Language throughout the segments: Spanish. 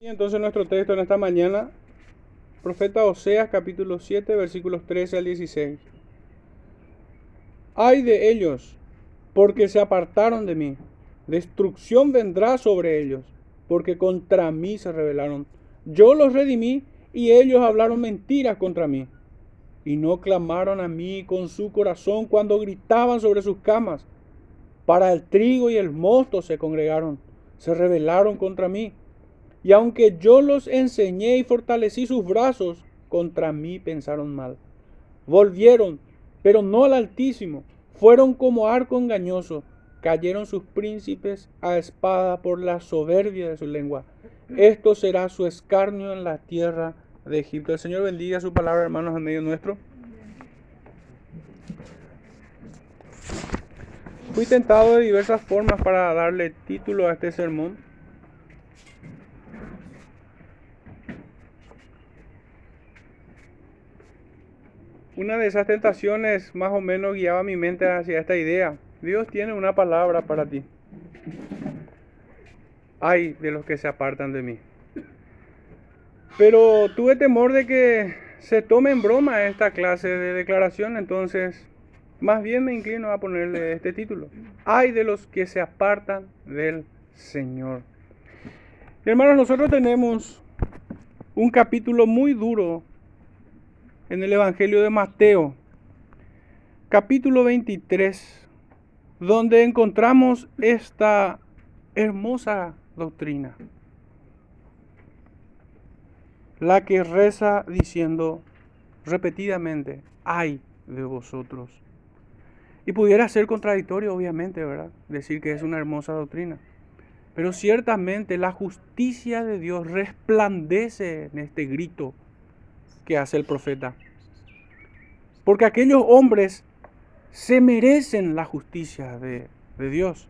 Y entonces nuestro texto en esta mañana, profeta Oseas capítulo 7 versículos 13 al 16. Ay de ellos, porque se apartaron de mí. Destrucción vendrá sobre ellos, porque contra mí se rebelaron. Yo los redimí y ellos hablaron mentiras contra mí. Y no clamaron a mí con su corazón cuando gritaban sobre sus camas. Para el trigo y el mosto se congregaron, se rebelaron contra mí. Y aunque yo los enseñé y fortalecí sus brazos, contra mí pensaron mal. Volvieron, pero no al Altísimo. Fueron como arco engañoso. Cayeron sus príncipes a espada por la soberbia de su lengua. Esto será su escarnio en la tierra de Egipto. El Señor bendiga su palabra, hermanos, en medio nuestro. Fui tentado de diversas formas para darle título a este sermón. Una de esas tentaciones más o menos guiaba mi mente hacia esta idea. Dios tiene una palabra para ti. Hay de los que se apartan de mí. Pero tuve temor de que se tome en broma esta clase de declaración, entonces más bien me inclino a ponerle este título. Hay de los que se apartan del Señor. Hermanos, nosotros tenemos un capítulo muy duro en el Evangelio de Mateo, capítulo 23, donde encontramos esta hermosa doctrina, la que reza diciendo repetidamente, ay de vosotros. Y pudiera ser contradictorio, obviamente, ¿verdad? Decir que es una hermosa doctrina. Pero ciertamente la justicia de Dios resplandece en este grito que hace el profeta. Porque aquellos hombres se merecen la justicia de, Dios.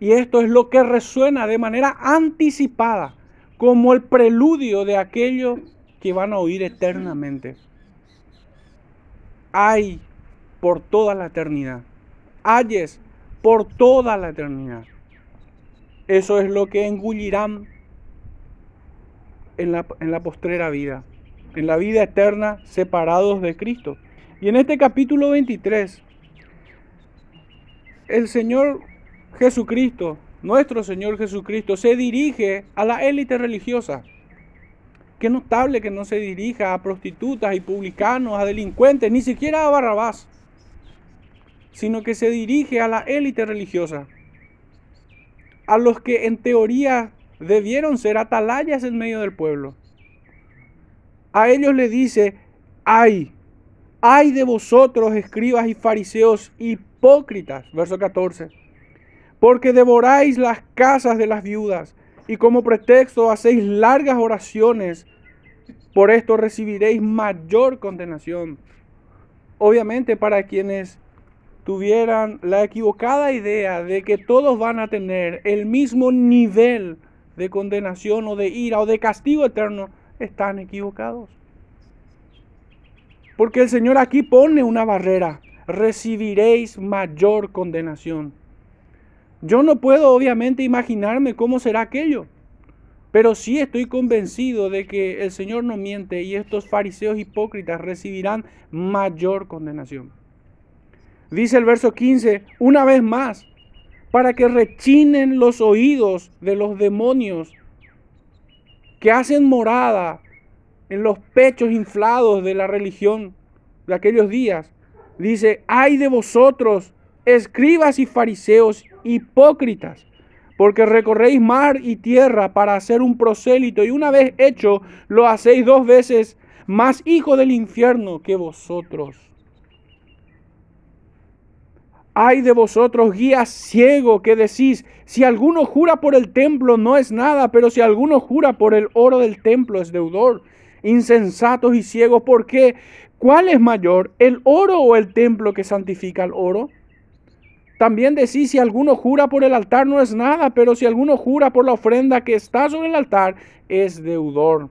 Y esto es lo que resuena de manera anticipada como el preludio de aquello que van a oír eternamente. Hay por toda la eternidad. Hayes por toda la eternidad. Eso es lo que engullirán en la, en la postrera vida en la vida eterna separados de Cristo. Y en este capítulo 23, el Señor Jesucristo, nuestro Señor Jesucristo, se dirige a la élite religiosa. Qué notable que no se dirija a prostitutas y publicanos, a delincuentes, ni siquiera a Barrabás, sino que se dirige a la élite religiosa, a los que en teoría debieron ser atalayas en medio del pueblo a ellos le dice, ay, ay de vosotros, escribas y fariseos hipócritas, verso 14, porque devoráis las casas de las viudas y como pretexto hacéis largas oraciones, por esto recibiréis mayor condenación. Obviamente para quienes tuvieran la equivocada idea de que todos van a tener el mismo nivel de condenación o de ira o de castigo eterno, están equivocados. Porque el Señor aquí pone una barrera. Recibiréis mayor condenación. Yo no puedo obviamente imaginarme cómo será aquello. Pero sí estoy convencido de que el Señor no miente y estos fariseos hipócritas recibirán mayor condenación. Dice el verso 15, una vez más, para que rechinen los oídos de los demonios que hacen morada en los pechos inflados de la religión de aquellos días. Dice, ay de vosotros, escribas y fariseos hipócritas, porque recorréis mar y tierra para hacer un prosélito y una vez hecho lo hacéis dos veces más hijo del infierno que vosotros. Ay de vosotros, guías ciego, que decís, si alguno jura por el templo no es nada, pero si alguno jura por el oro del templo es deudor. Insensatos y ciegos, ¿por qué? ¿Cuál es mayor, el oro o el templo que santifica el oro? También decís, si alguno jura por el altar no es nada, pero si alguno jura por la ofrenda que está sobre el altar es deudor.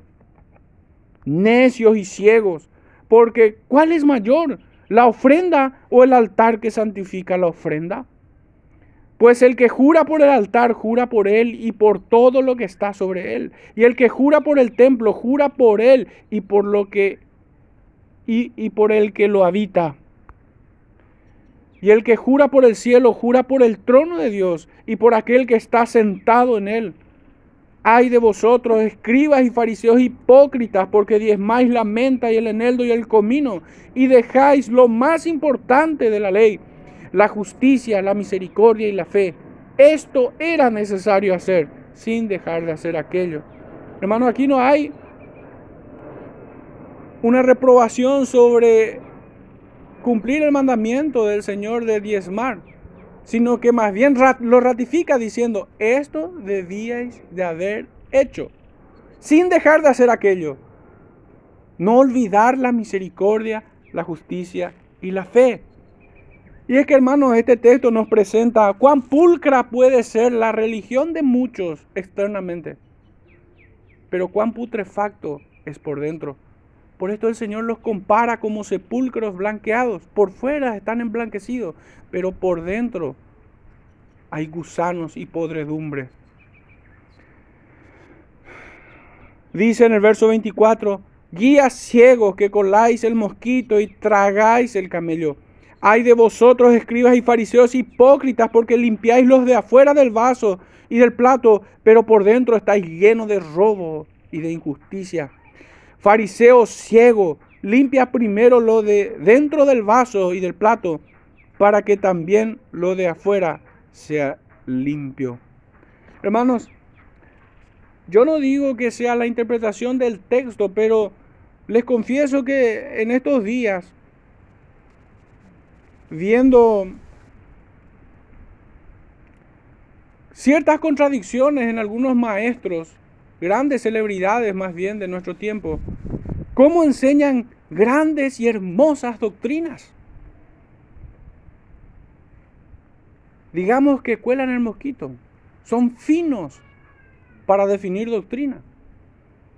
Necios y ciegos, porque ¿cuál es mayor? ¿La ofrenda o el altar que santifica la ofrenda? Pues el que jura por el altar, jura por él y por todo lo que está sobre él. Y el que jura por el templo, jura por él y por lo que y, y por el que lo habita. Y el que jura por el cielo, jura por el trono de Dios y por aquel que está sentado en él. Ay de vosotros, escribas y fariseos hipócritas, porque diezmáis la menta y el eneldo y el comino, y dejáis lo más importante de la ley, la justicia, la misericordia y la fe. Esto era necesario hacer sin dejar de hacer aquello. Hermano, aquí no hay una reprobación sobre cumplir el mandamiento del Señor de diezmar, sino que más bien lo ratifica diciendo, esto debíais de haber hecho, sin dejar de hacer aquello. No olvidar la misericordia, la justicia y la fe. Y es que hermanos, este texto nos presenta cuán pulcra puede ser la religión de muchos externamente, pero cuán putrefacto es por dentro. Por esto el Señor los compara como sepulcros blanqueados. Por fuera están emblanquecidos, pero por dentro hay gusanos y podredumbre. Dice en el verso 24, guías ciegos que coláis el mosquito y tragáis el camello. Hay de vosotros, escribas y fariseos hipócritas, porque limpiáis los de afuera del vaso y del plato, pero por dentro estáis llenos de robo y de injusticia. Fariseo ciego, limpia primero lo de dentro del vaso y del plato, para que también lo de afuera sea limpio. Hermanos, yo no digo que sea la interpretación del texto, pero les confieso que en estos días viendo ciertas contradicciones en algunos maestros, grandes celebridades más bien de nuestro tiempo, cómo enseñan grandes y hermosas doctrinas. Digamos que cuelan el mosquito, son finos para definir doctrina,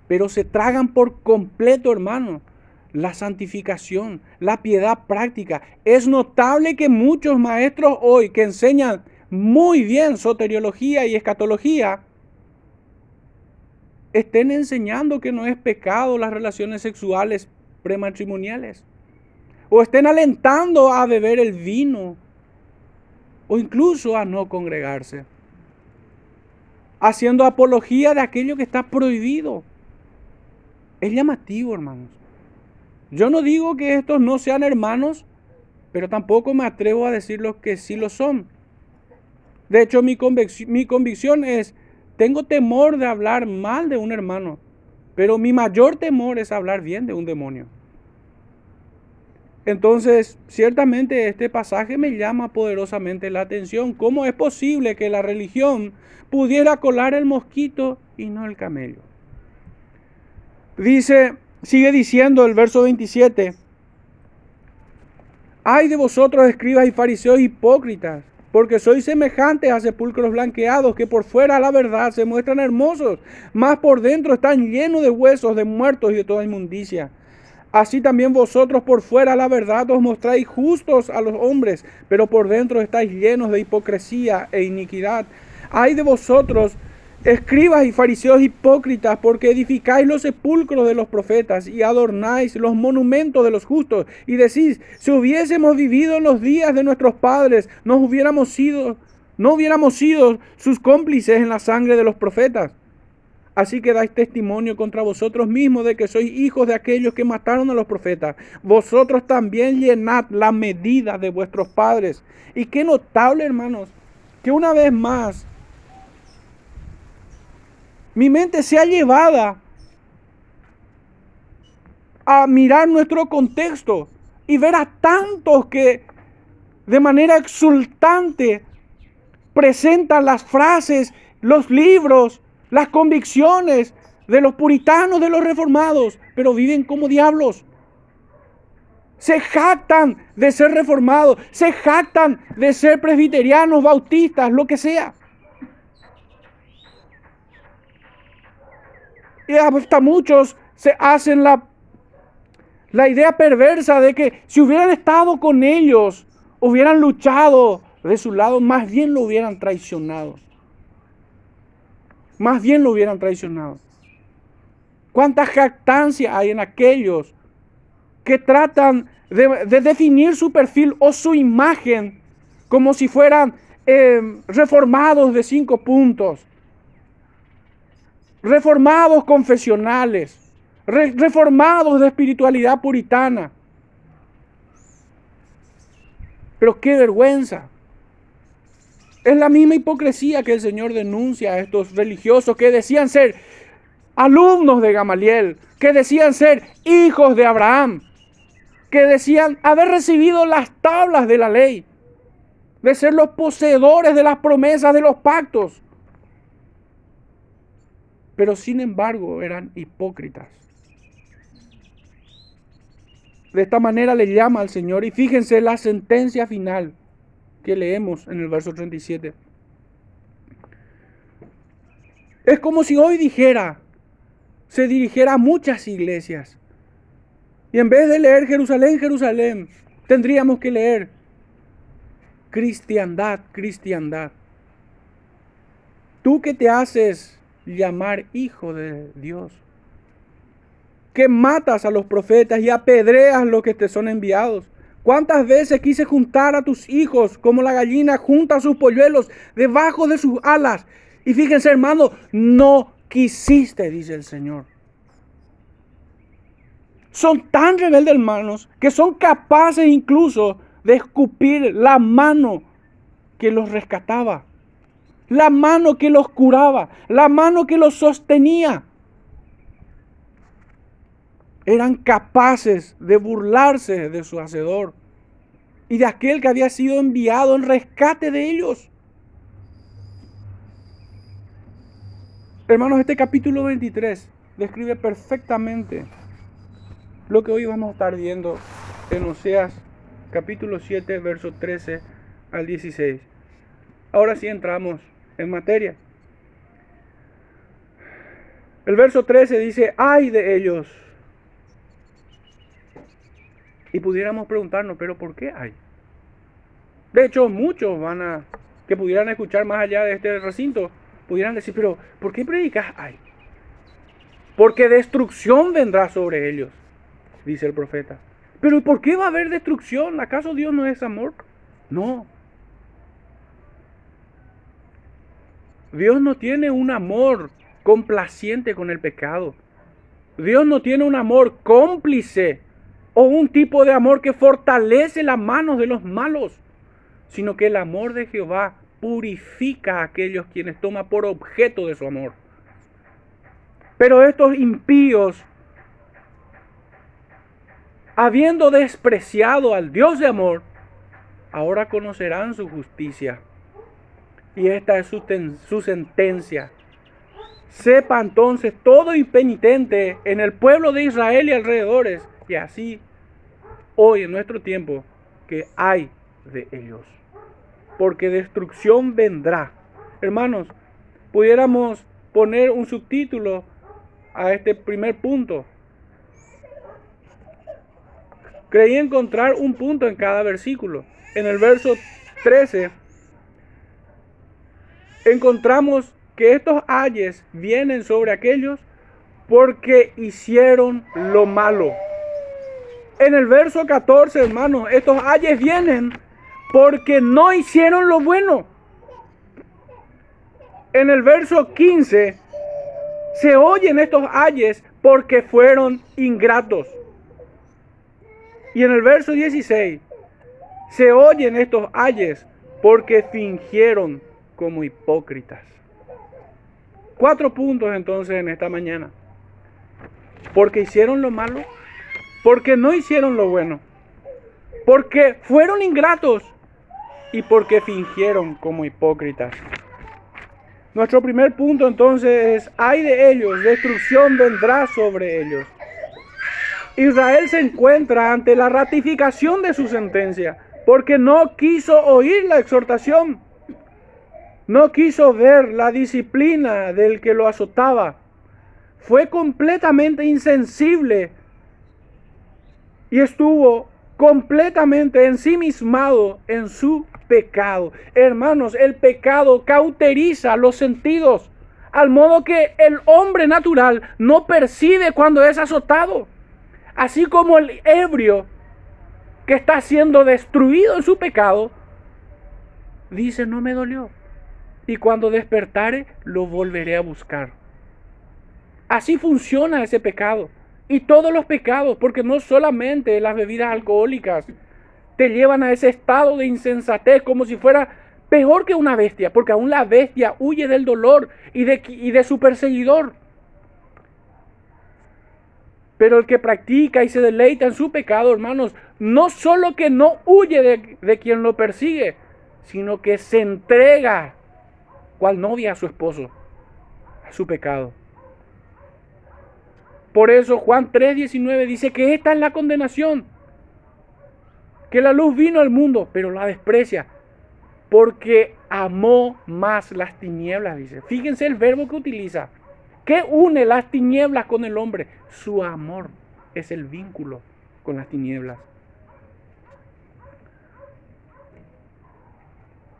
pero se tragan por completo, hermano, la santificación, la piedad práctica. Es notable que muchos maestros hoy que enseñan muy bien soteriología y escatología, estén enseñando que no es pecado las relaciones sexuales prematrimoniales. O estén alentando a beber el vino. O incluso a no congregarse. Haciendo apología de aquello que está prohibido. Es llamativo, hermanos. Yo no digo que estos no sean hermanos, pero tampoco me atrevo a decirlos que sí lo son. De hecho, mi, mi convicción es, tengo temor de hablar mal de un hermano, pero mi mayor temor es hablar bien de un demonio. Entonces, ciertamente este pasaje me llama poderosamente la atención. ¿Cómo es posible que la religión pudiera colar el mosquito y no el camello? Dice Sigue diciendo el verso 27. Ay de vosotros, escribas y fariseos hipócritas, porque sois semejantes a sepulcros blanqueados que por fuera la verdad se muestran hermosos, mas por dentro están llenos de huesos, de muertos y de toda inmundicia. Así también vosotros por fuera la verdad os mostráis justos a los hombres, pero por dentro estáis llenos de hipocresía e iniquidad. Ay de vosotros, Escribas y fariseos hipócritas, porque edificáis los sepulcros de los profetas y adornáis los monumentos de los justos, y decís, si hubiésemos vivido en los días de nuestros padres, nos hubiéramos sido, no hubiéramos sido sus cómplices en la sangre de los profetas. Así que dais testimonio contra vosotros mismos de que sois hijos de aquellos que mataron a los profetas. Vosotros también llenad la medida de vuestros padres. Y qué notable, hermanos, que una vez más mi mente se ha llevada a mirar nuestro contexto y ver a tantos que de manera exultante presentan las frases, los libros, las convicciones de los puritanos, de los reformados, pero viven como diablos. Se jactan de ser reformados, se jactan de ser presbiterianos, bautistas, lo que sea. Y hasta muchos se hacen la, la idea perversa de que si hubieran estado con ellos, hubieran luchado de su lado, más bien lo hubieran traicionado. Más bien lo hubieran traicionado. ¿Cuánta jactancia hay en aquellos que tratan de, definir su perfil o su imagen como si fueran eh, reformados de cinco puntos? Reformados confesionales, reformados de espiritualidad puritana. Pero qué vergüenza. Es la misma hipocresía que el Señor denuncia a estos religiosos que decían ser alumnos de Gamaliel, que decían ser hijos de Abraham, que decían haber recibido las tablas de la ley, de ser los poseedores de las promesas de los pactos. Pero sin embargo eran hipócritas. De esta manera le llama al Señor y fíjense la sentencia final que leemos en el verso 37. Es como si hoy dijera, se dirigiera a muchas iglesias. Y en vez de leer Jerusalén, Jerusalén, tendríamos que leer cristiandad, cristiandad. Tú que te haces llamar hijo de Dios, que matas a los profetas y apedreas los que te son enviados. ¿Cuántas veces quise juntar a tus hijos como la gallina junta a sus polluelos debajo de sus alas? Y fíjense hermano, no quisiste, dice el Señor. Son tan rebeldes hermanos que son capaces incluso de escupir la mano que los rescataba, la mano que los curaba, la mano que los sostenía eran capaces de burlarse de su hacedor y de aquel que había sido enviado en rescate de ellos. Hermanos, este capítulo 23 describe perfectamente lo que hoy vamos a estar viendo en Oseas capítulo 7, verso 13 al 16. Ahora sí entramos en materia. El verso 13 dice, ay de ellos y pudiéramos preguntarnos, pero ¿por qué hay? De hecho, muchos van a, que pudieran escuchar más allá de este recinto, pudieran decir, pero ¿por qué predicas hay? Porque destrucción vendrá sobre ellos, dice el profeta. Pero ¿por qué va a haber destrucción? ¿Acaso Dios no es amor? No. Dios no tiene un amor complaciente con el pecado. Dios no tiene un amor cómplice o un tipo de amor que fortalece las manos de los malos, sino que el amor de Jehová purifica a aquellos quienes toma por objeto de su amor. Pero estos impíos, habiendo despreciado al Dios de amor, ahora conocerán su justicia. Y esta es su, sentencia. Sepa entonces todo impenitente en el pueblo de Israel y alrededores que así hoy en nuestro tiempo que hay de ellos. Porque destrucción vendrá. Hermanos, pudiéramos poner un subtítulo a este primer punto. Creí encontrar un punto en cada versículo. En el verso 13 encontramos que estos ayes vienen sobre aquellos porque hicieron lo malo. En el verso 14, hermanos, estos ayes vienen porque no hicieron lo bueno. En el verso 15 se oyen estos ayes porque fueron ingratos. Y en el verso 16 se oyen estos ayes porque fingieron como hipócritas. Cuatro puntos entonces en esta mañana. Porque hicieron lo malo porque no hicieron lo bueno, porque fueron ingratos y porque fingieron como hipócritas. Nuestro primer punto entonces es, hay de ellos, destrucción vendrá sobre ellos. Israel se encuentra ante la ratificación de su sentencia, porque no quiso oír la exhortación, no quiso ver la disciplina del que lo azotaba, fue completamente insensible y estuvo completamente ensimismado en su pecado. Hermanos, el pecado cauteriza los sentidos, al modo que el hombre natural no percibe cuando es azotado. Así como el ebrio que está siendo destruido en su pecado, dice, no me dolió. Y cuando despertare, lo volveré a buscar. Así funciona ese pecado. Y todos los pecados, porque no solamente las bebidas alcohólicas te llevan a ese estado de insensatez como si fuera peor que una bestia, porque aún la bestia huye del dolor y de, su perseguidor. Pero el que practica y se deleita en su pecado, hermanos, no solo que no huye de quien lo persigue, sino que se entrega cual novia a su esposo, a su pecado. Por eso Juan 3:19 dice que esta es la condenación, que la luz vino al mundo, pero la desprecia, porque amó más las tinieblas, dice. Fíjense el verbo que utiliza. ¿Qué une las tinieblas con el hombre? Su amor es el vínculo con las tinieblas.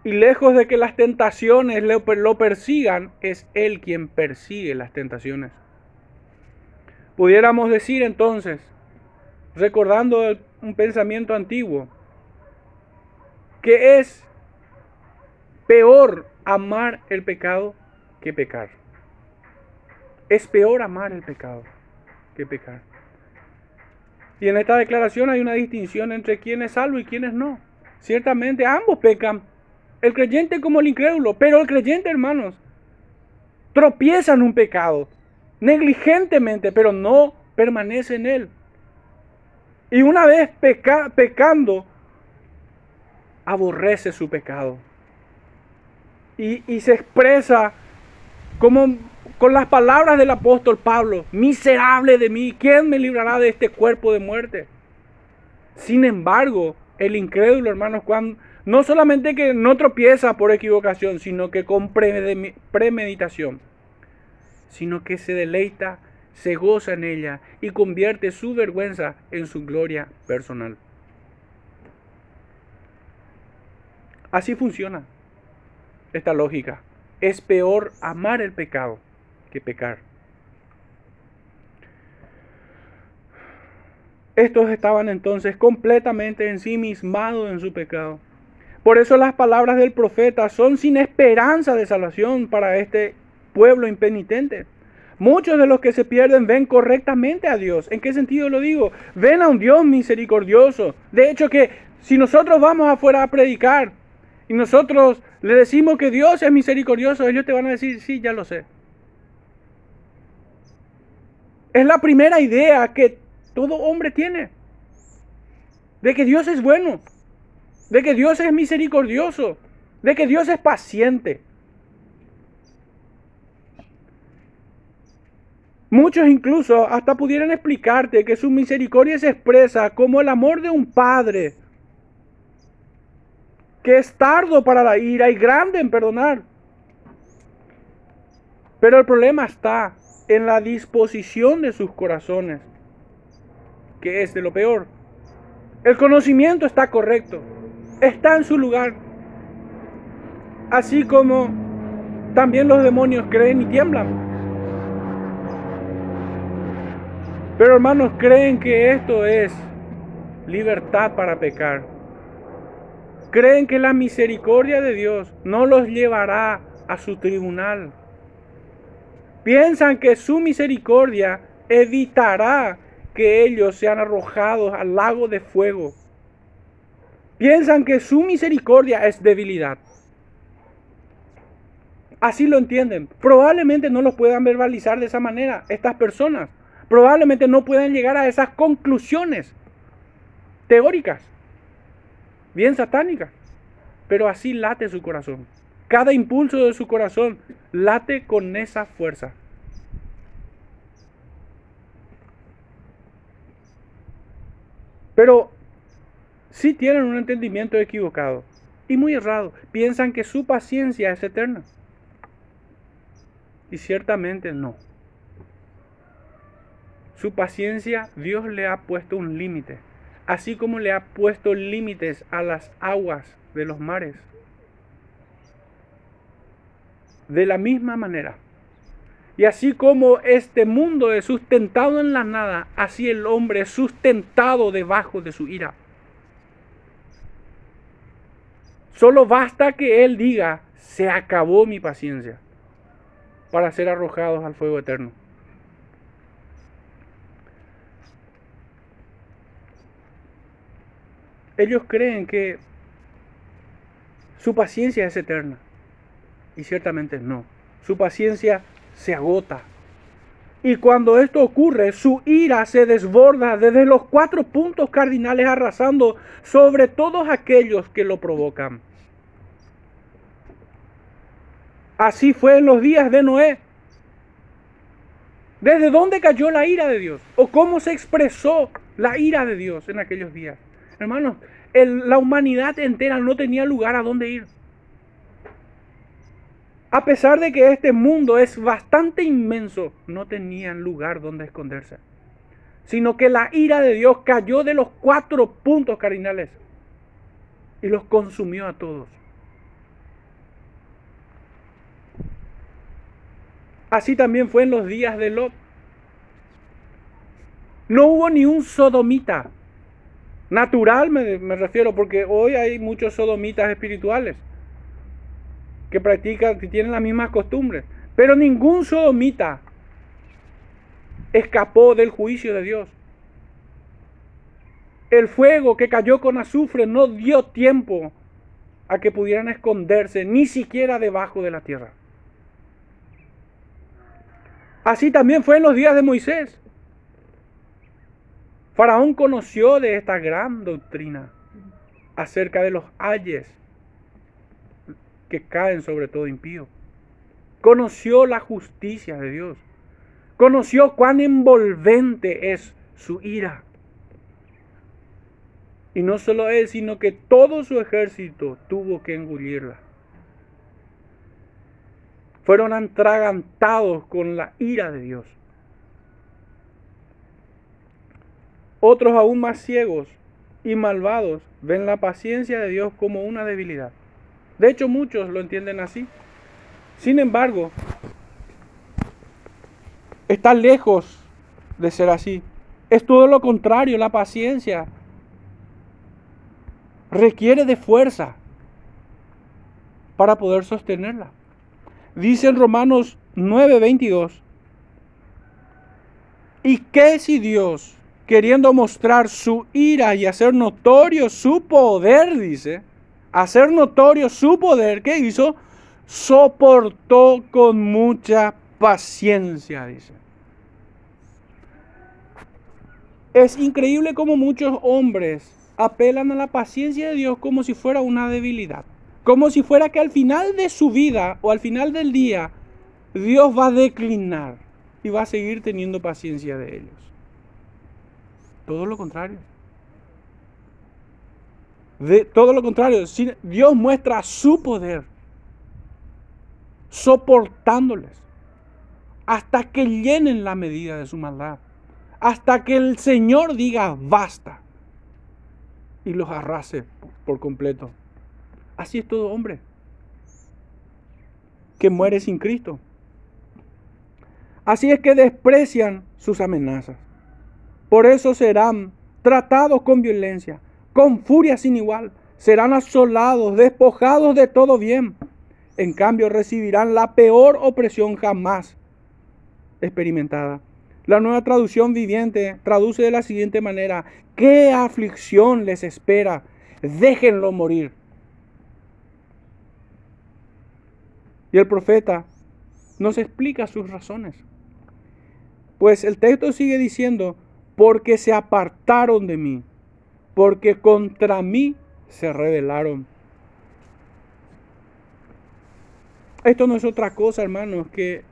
Y lejos de que las tentaciones lo persigan, es Él quien persigue las tentaciones. Pudiéramos decir entonces, recordando un pensamiento antiguo, que es peor amar el pecado que pecar. Es peor amar el pecado que pecar. Y en esta declaración hay una distinción entre quién es salvo y quién no. Ciertamente ambos pecan, el creyente como el incrédulo, pero el creyente, hermanos, tropieza en un pecado, negligentemente, pero no permanece en él. Y una vez pecando, aborrece su pecado. Y, y se expresa como con las palabras del apóstol Pablo, miserable de mí, ¿quién me librará de este cuerpo de muerte? Sin embargo, el incrédulo, hermanos, cuando, no solamente que no tropieza por equivocación, sino que con premeditación, sino que se deleita, se goza en ella y convierte su vergüenza en su gloria personal. Así funciona esta lógica. Es peor amar el pecado que pecar. Estos estaban entonces completamente ensimismados en su pecado. Por eso las palabras del profeta son sin esperanza de salvación para este pueblo impenitente. Muchos de los que se pierden ven correctamente a Dios. ¿En qué sentido lo digo? Ven a un Dios misericordioso. De hecho que si nosotros vamos afuera a predicar y nosotros le decimos que Dios es misericordioso, ellos te van a decir, sí, ya lo sé. Es la primera idea que todo hombre tiene. De que Dios es bueno. De que Dios es misericordioso. De que Dios es paciente. Muchos incluso hasta pudieran explicarte que su misericordia se expresa como el amor de un padre que es tardo para la ira y grande en perdonar. Pero el problema está en la disposición de sus corazones, que es de lo peor. El conocimiento está correcto, está en su lugar, así como también los demonios creen y tiemblan. Pero hermanos, creen que esto es libertad para pecar. Creen que la misericordia de Dios no los llevará a su tribunal Piensan que su misericordia evitará que ellos sean arrojados al lago de fuego. Piensan que su misericordia es debilidad. Así lo entienden. Probablemente no lo puedan verbalizar de esa manera estas personas. Probablemente no puedan llegar a esas conclusiones teóricas, bien satánicas. Pero así late su corazón. Cada impulso de su corazón late con esa fuerza. Pero sí tienen un entendimiento equivocado y muy errado. Piensan que su paciencia es eterna. Y ciertamente no. Su paciencia Dios le ha puesto un límite, así como le ha puesto límites a las aguas de los mares. De la misma manera. Y así como este mundo es sustentado en la nada, así el hombre es sustentado debajo de su ira. Solo basta que Él diga, se acabó mi paciencia, para ser arrojados al fuego eterno. Ellos creen que su paciencia es eterna. Y ciertamente no. Su paciencia se agota. Y cuando esto ocurre, su ira se desborda desde los cuatro puntos cardinales arrasando sobre todos aquellos que lo provocan. Así fue en los días de Noé. ¿Desde dónde cayó la ira de Dios? ¿O cómo se expresó la ira de Dios en aquellos días? Hermanos, la humanidad entera no tenía lugar a dónde ir. A pesar de que este mundo es bastante inmenso, no tenían lugar donde esconderse. Sino que la ira de Dios cayó de los cuatro puntos cardinales y los consumió a todos. Así también fue en los días de Lot. No hubo ni un sodomita Natural me, refiero, porque hoy hay muchos sodomitas espirituales que practican, que tienen las mismas costumbres. Pero ningún sodomita escapó del juicio de Dios. El fuego que cayó con azufre no dio tiempo a que pudieran esconderse ni siquiera debajo de la tierra. Así también fue en los días de Moisés. Faraón conoció de esta gran doctrina acerca de los ayes que caen sobre todo impío. Conoció la justicia de Dios. Conoció cuán envolvente es su ira. Y no solo él, sino que todo su ejército tuvo que engullirla. Fueron atragantados con la ira de Dios. Otros aún más ciegos y malvados ven la paciencia de Dios como una debilidad. De hecho, muchos lo entienden así. Sin embargo, está lejos de ser así. Es todo lo contrario, la paciencia requiere de fuerza para poder sostenerla. Dice en Romanos 9:22, ¿y qué si Dios queriendo mostrar su ira y hacer notorio su poder, dice, hacer notorio su poder, ¿qué hizo? Soportó con mucha paciencia, dice. Es increíble cómo muchos hombres apelan a la paciencia de Dios como si fuera una debilidad. Como si fuera que al final de su vida o al final del día Dios va a declinar y va a seguir teniendo paciencia de ellos. Todo lo contrario. De, todo lo contrario, Dios muestra su poder soportándoles hasta que llenen la medida de su maldad, hasta que el Señor diga basta y los arrase por completo. Así es todo hombre que muere sin Cristo. Así es que desprecian sus amenazas. Por eso serán tratados con violencia, con furia sin igual. Serán asolados, despojados de todo bien. En cambio recibirán la peor opresión jamás experimentada. La nueva traducción viviente traduce de la siguiente manera, ¿qué aflicción les espera? Déjenlo morir. Y el profeta nos explica sus razones. Pues el texto sigue diciendo, porque se apartaron de mí, porque contra mí se rebelaron. Esto no es otra cosa, hermanos, que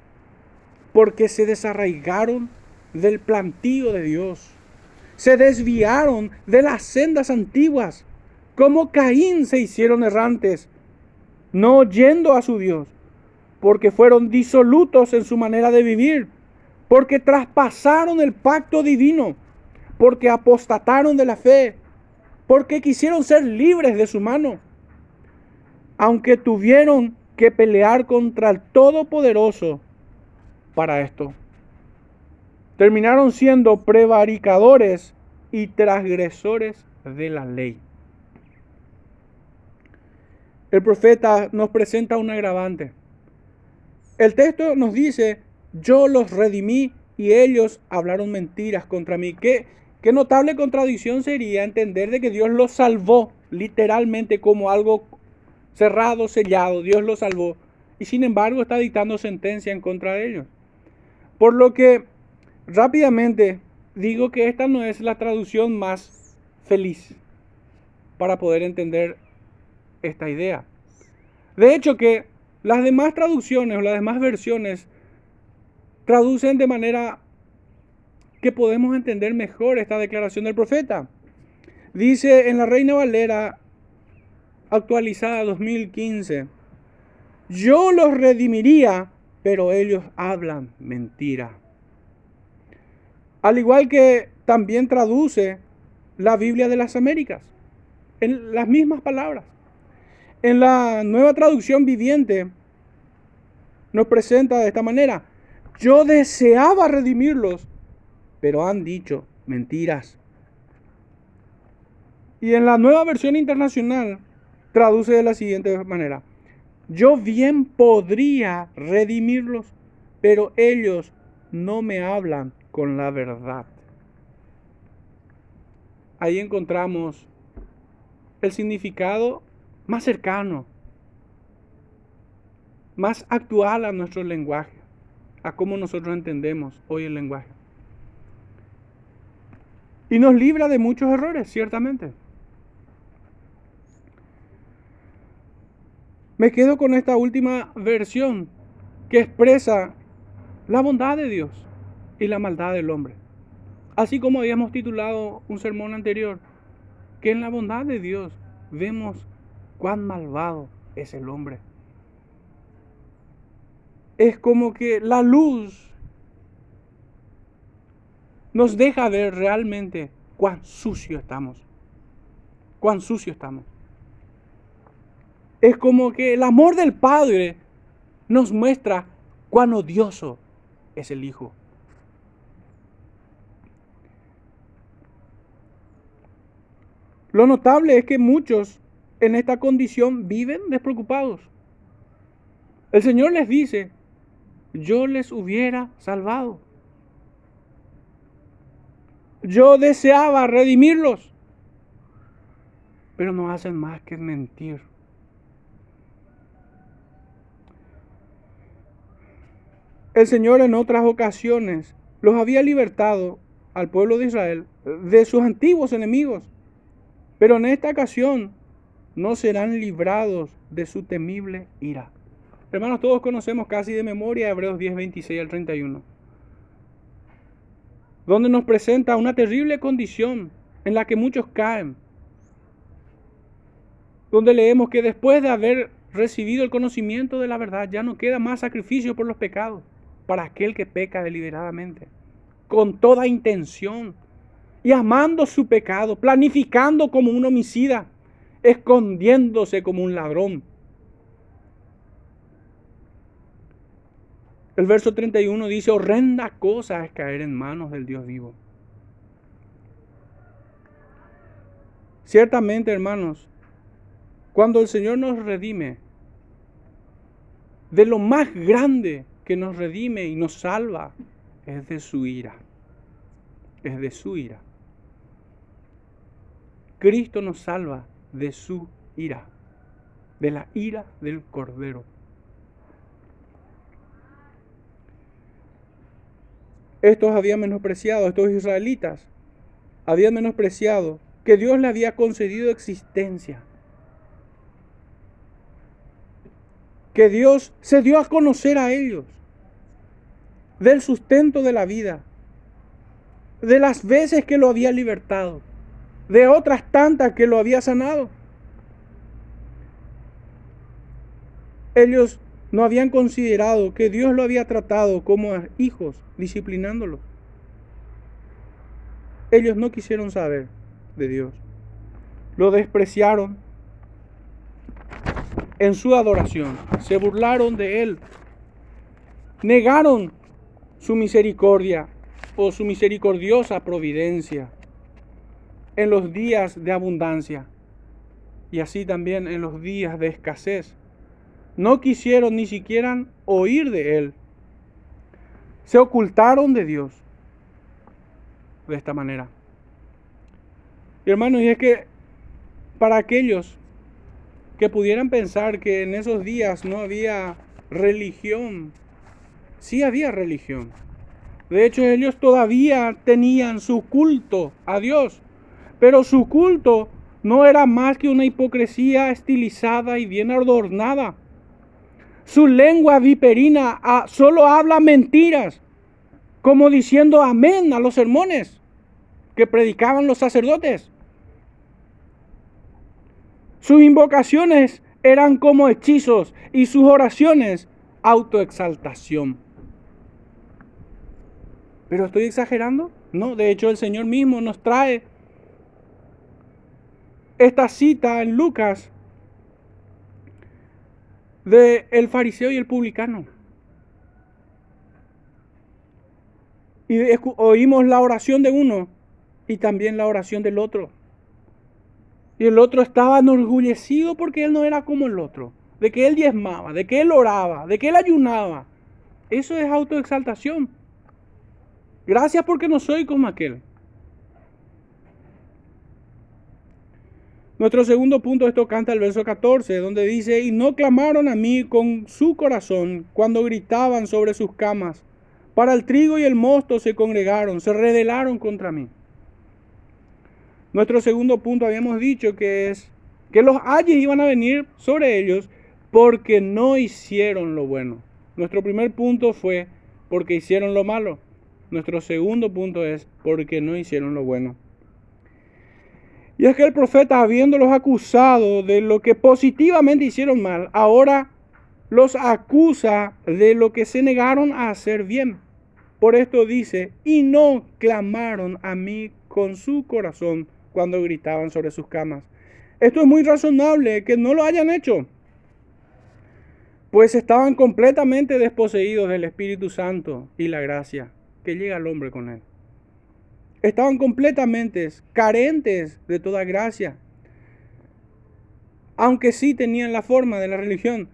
porque se desarraigaron del plantío de Dios. Se desviaron de las sendas antiguas. Como Caín se hicieron errantes, no oyendo a su Dios, porque fueron disolutos en su manera de vivir porque traspasaron el pacto divino, porque apostataron de la fe, porque quisieron ser libres de su mano, aunque tuvieron que pelear contra el Todopoderoso para esto. Terminaron siendo prevaricadores y transgresores de la ley. El profeta nos presenta un agravante. El texto nos dice, yo los redimí y ellos hablaron mentiras contra mí. ¿Qué, qué notable contradicción sería entender de que Dios los salvó literalmente como algo cerrado, sellado. Dios los salvó. Y sin embargo está dictando sentencia en contra de ellos. Por lo que rápidamente digo que esta no es la traducción más feliz para poder entender esta idea. De hecho que las demás traducciones o las demás versiones traducen de manera que podemos entender mejor esta declaración del profeta. Dice en la Reina Valera actualizada 2015, yo los redimiría, pero ellos hablan mentira. Al igual que también traduce la Biblia de las Américas, en las mismas palabras. En la nueva traducción viviente nos presenta de esta manera, yo deseaba redimirlos, pero han dicho mentiras. Y en la nueva versión internacional traduce de la siguiente manera, yo bien podría redimirlos, pero ellos no me hablan con la verdad. Ahí encontramos el significado más cercano, más actual a nuestro lenguaje, a cómo nosotros entendemos hoy el lenguaje. Y nos libra de muchos errores, ciertamente. Me quedo con esta última versión que expresa la bondad de Dios y la maldad del hombre. Así como habíamos titulado un sermón anterior, que en la bondad de Dios vemos cuán malvado es el hombre. Es como que la luz nos deja ver realmente cuán sucio estamos. Cuán sucio estamos. Es como que el amor del Padre nos muestra cuán odioso es el Hijo. Lo notable es que muchos en esta condición viven despreocupados. El Señor les dice, yo les hubiera salvado. Yo deseaba redimirlos, pero no hacen más que mentir. El Señor en otras ocasiones los había libertado al pueblo de Israel de sus antiguos enemigos, pero en esta ocasión no serán librados de su temible ira. Hermanos, todos conocemos casi de memoria Hebreos 10, 26 al 31, donde nos presenta una terrible condición en la que muchos caen, donde leemos que después de haber recibido el conocimiento de la verdad, ya no queda más sacrificio por los pecados para aquel que peca deliberadamente, con toda intención y amando su pecado, planificando como un homicida escondiéndose como un ladrón. El verso 31 dice, horrenda cosa es caer en manos del Dios vivo. Ciertamente, hermanos, cuando el Señor nos redime, de lo más grande que nos redime y nos salva, es de su ira. Es de su ira. Cristo nos salva de su ira, de la ira del Cordero. Estos habían menospreciado, estos israelitas habían menospreciado que Dios le había concedido existencia. Que Dios se dio a conocer a ellos del sustento de la vida, de las veces que lo había libertado de otras tantas que lo había sanado. Ellos no habían considerado que Dios lo había tratado como hijos, disciplinándolos. Ellos no quisieron saber de Dios. Lo despreciaron. en su adoración, se burlaron de Él, negaron su misericordia o su misericordiosa providencia en los días de abundancia y así también en los días de escasez. No quisieron ni siquiera oír de Él. Se ocultaron de Dios de esta manera. Y hermanos, y es que para aquellos que pudieran pensar que en esos días no había religión, sí había religión. De hecho, ellos todavía tenían su culto a Dios, pero su culto no era más que una hipocresía estilizada y bien adornada. Su lengua viperina solo habla mentiras, como diciendo amén a los sermones que predicaban los sacerdotes. Sus invocaciones eran como hechizos y sus oraciones autoexaltación. ¿Pero estoy exagerando? No, de hecho el Señor mismo nos trae esta cita en Lucas de el fariseo y el publicano. Y oímos la oración de uno y también la oración del otro. Y el otro estaba enorgullecido porque él no era como el otro, de que él diezmaba, de que él oraba, de que él ayunaba. Eso es autoexaltación. Gracias porque no soy como aquel. Nuestro segundo punto, esto canta el verso 14, donde dice, y no clamaron a mí con su corazón cuando gritaban sobre sus camas. Para el trigo y el mosto se congregaron, se rebelaron contra mí. Nuestro segundo punto habíamos dicho que es que los ayes iban a venir sobre ellos porque no hicieron lo bueno. Nuestro primer punto fue porque hicieron lo malo. Nuestro segundo punto es porque no hicieron lo bueno. Y es que el profeta, habiéndolos acusado de lo que positivamente hicieron mal, ahora los acusa de lo que se negaron a hacer bien. Por esto dice, y no clamaron a mí con su corazón cuando gritaban sobre sus camas. Esto es muy razonable que no lo hayan hecho, pues estaban completamente desposeídos del Espíritu Santo y la gracia que llega al hombre con él estaban completamente carentes de toda gracia, aunque sí tenían la forma de la religión.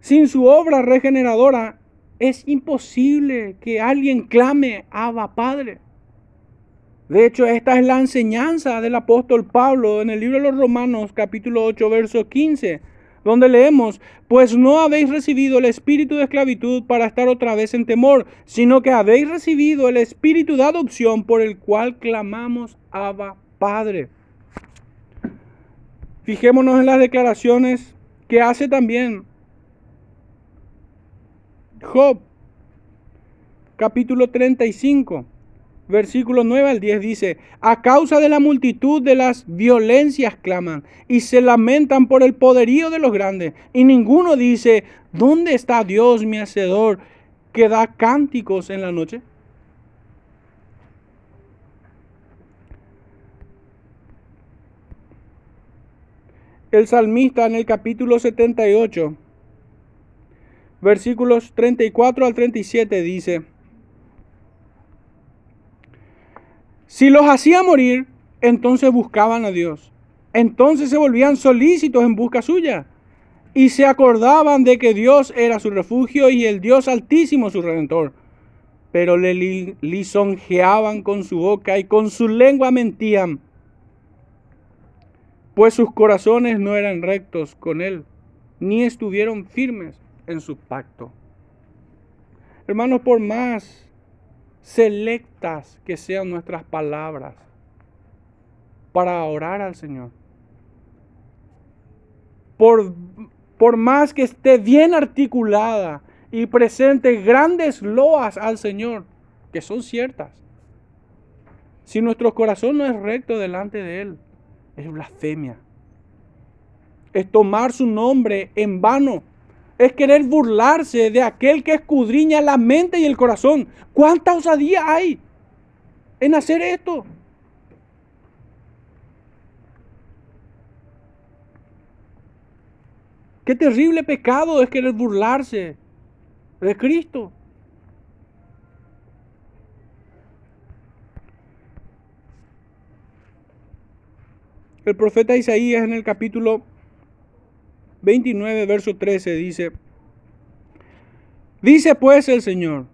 Sin su obra regeneradora es imposible que alguien clame Abba Padre. De hecho, esta es la enseñanza del apóstol Pablo en el libro de los Romanos capítulo 8, verso 15 donde leemos, pues no habéis recibido el espíritu de esclavitud para estar otra vez en temor, sino que habéis recibido el espíritu de adopción por el cual clamamos Abba Padre. Fijémonos en las declaraciones que hace también Job, capítulo 35 versículo 9 al 10 dice, a causa de la multitud de las violencias claman y se lamentan por el poderío de los grandes. Y ninguno dice, ¿dónde está Dios mi hacedor que da cánticos en la noche? El salmista en el capítulo 78, versículos 34 al 37 dice, Si los hacía morir, entonces buscaban a Dios. Entonces se volvían solícitos en busca suya. Y se acordaban de que Dios era su refugio y el Dios altísimo su redentor. Pero le lisonjeaban con su boca y con su lengua mentían. Pues sus corazones no eran rectos con él, ni estuvieron firmes en su pacto. Hermanos, por más selectas que sean nuestras palabras para orar al Señor. Por, por más que esté bien articulada y presente grandes loas al Señor, que son ciertas, si nuestro corazón no es recto delante de Él, es blasfemia. Es tomar su nombre en vano es querer burlarse de aquel que escudriña la mente y el corazón. ¿Cuánta osadía hay en hacer esto? Qué terrible pecado es querer burlarse de Cristo. El profeta Isaías en el capítulo 29, verso 13 dice, dice pues el Señor,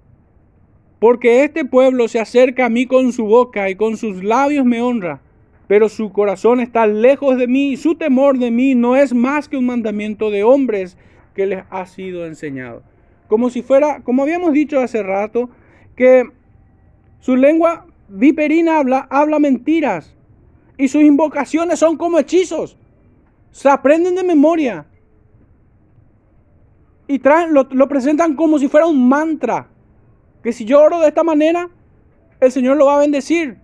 porque este pueblo se acerca a mí con su boca y con sus labios me honra, pero su corazón está lejos de mí y su temor de mí no es más que un mandamiento de hombres que les ha sido enseñado. Como si fuera, como habíamos dicho hace rato, que su lengua viperina habla, habla mentiras y sus invocaciones son como hechizos. Se aprenden de memoria y lo, lo presentan como si fuera un mantra que si yo oro de esta manera, el Señor lo va a bendecir.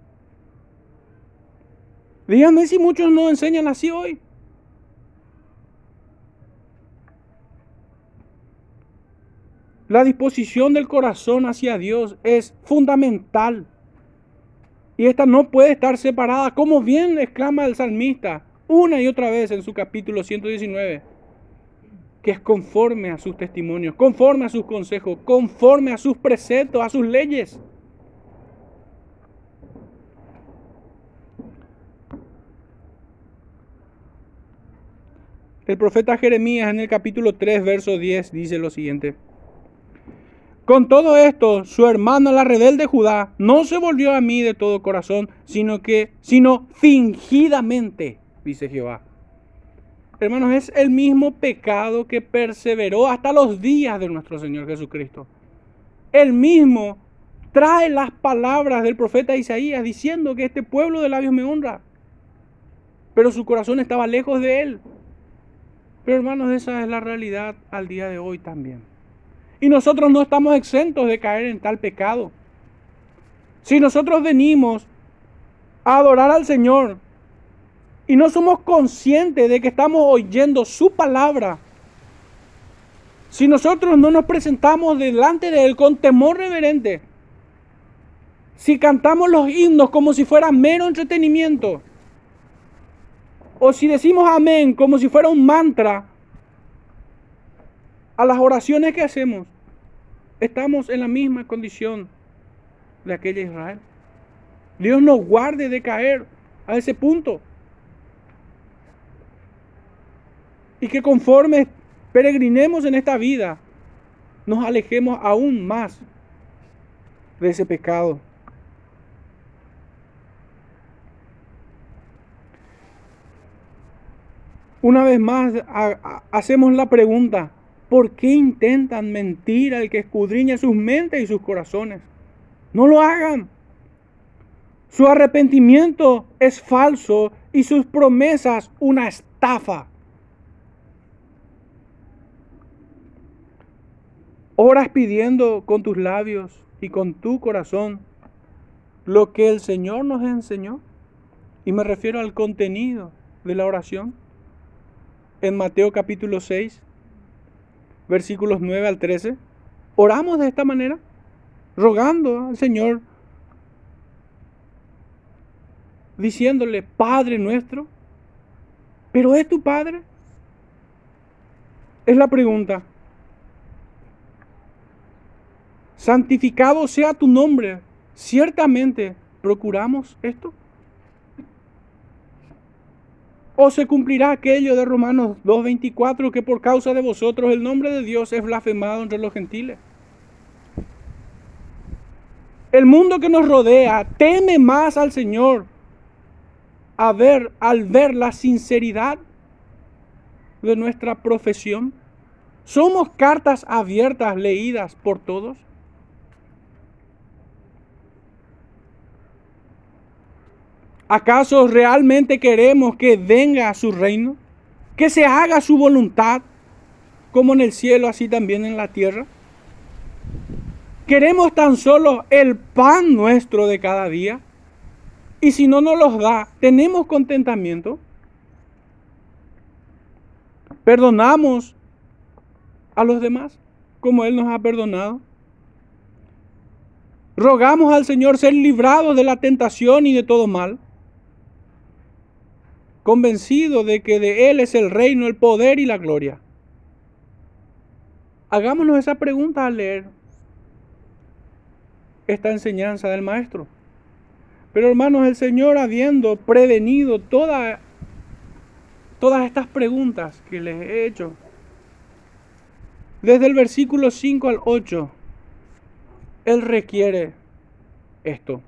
Díganme si muchos no enseñan así hoy. La disposición del corazón hacia Dios es fundamental. Y esta no puede estar separada, como bien exclama el salmista una y otra vez en su capítulo 119 que es conforme a sus testimonios, conforme a sus consejos, conforme a sus preceptos, a sus leyes. El profeta Jeremías en el capítulo 3, verso 10 dice lo siguiente. Con todo esto, su hermano la rebelde Judá no se volvió a mí de todo corazón, sino que, sino fingidamente, dice Jehová. Hermanos, es el mismo pecado que perseveró hasta los días de nuestro Señor Jesucristo. El mismo trae las palabras del profeta Isaías diciendo que este pueblo de labios me honra. Pero su corazón estaba lejos de él. Pero hermanos, esa es la realidad al día de hoy también. Y nosotros no estamos exentos de caer en tal pecado. Si nosotros venimos a adorar al Señor y no somos conscientes de que estamos oyendo su palabra, si nosotros no nos presentamos delante de Él con temor reverente, si cantamos los himnos como si fuera mero entretenimiento, o si decimos amén como si fuera un mantra a las oraciones que hacemos, estamos en la misma condición de aquella Israel. Dios nos guarde de caer a ese punto. Y que conforme peregrinemos en esta vida, nos alejemos aún más de ese pecado. Una vez más hacemos la pregunta, ¿por qué intentan mentir al que escudriña sus mentes y sus corazones? No lo hagan. Su arrepentimiento es falso y sus promesas una estafa. Oras pidiendo con tus labios y con tu corazón lo que el Señor nos enseñó. Y me refiero al contenido de la oración. En Mateo capítulo 6, versículos 9 al 13. Oramos de esta manera, rogando al Señor, diciéndole, Padre nuestro, pero ¿es tu Padre? Es la pregunta. Santificado sea tu nombre. Ciertamente, ¿procuramos esto? ¿O se cumplirá aquello de Romanos 2.24 que por causa de vosotros el nombre de Dios es blasfemado entre los gentiles? El mundo que nos rodea teme más al Señor al ver la sinceridad de nuestra profesión. ¿Somos cartas abiertas leídas por todos? ¿Acaso realmente queremos que venga a su reino? ¿Que se haga su voluntad, como en el cielo, así también en la tierra? ¿Queremos tan solo el pan nuestro de cada día? Y si no nos los da, ¿tenemos contentamiento? ¿Perdonamos a los demás como Él nos ha perdonado? ¿Rogamos al Señor ser librados de la tentación y de todo mal? Convencido de que de Él es el reino, el poder y la gloria. Hagámonos esa pregunta al leer esta enseñanza del Maestro. Pero hermanos, el Señor habiendo prevenido toda, todas estas preguntas que les he hecho, desde el versículo 5 al 8, Él requiere esto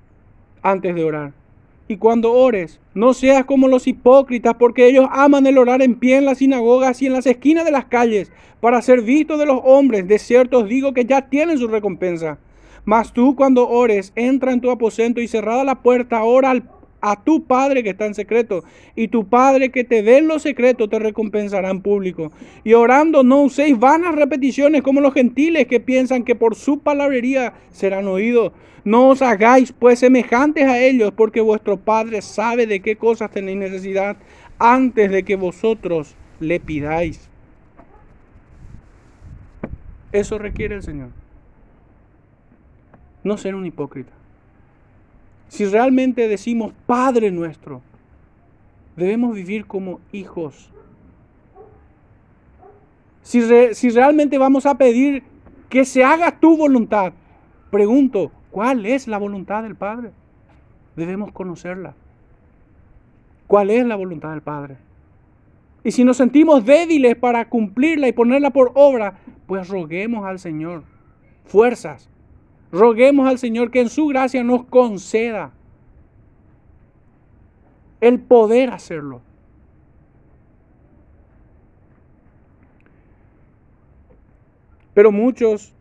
antes de orar. Y cuando ores, no seas como los hipócritas, porque ellos aman el orar en pie en las sinagogas y en las esquinas de las calles, para ser vistos de los hombres. De cierto os digo que ya tienen su recompensa. Mas tú cuando ores, entra en tu aposento y cerrada la puerta, ora al a tu Padre que está en secreto, y tu Padre que te dé en lo secreto te recompensará en público. Y orando no uséis vanas repeticiones como los gentiles que piensan que por su palabrería serán oídos. No os hagáis pues semejantes a ellos, porque vuestro Padre sabe de qué cosas tenéis necesidad antes de que vosotros le pidáis. Eso requiere el Señor. No ser un hipócrita. Si realmente decimos Padre nuestro, debemos vivir como hijos. Si, si, realmente vamos a pedir que se haga tu voluntad, pregunto, ¿cuál es la voluntad del Padre? Debemos conocerla. ¿Cuál es la voluntad del Padre? Y si nos sentimos débiles para cumplirla y ponerla por obra, pues roguemos al Señor fuerzas Roguemos al Señor que en su gracia nos conceda el poder hacerlo. Pero muchos,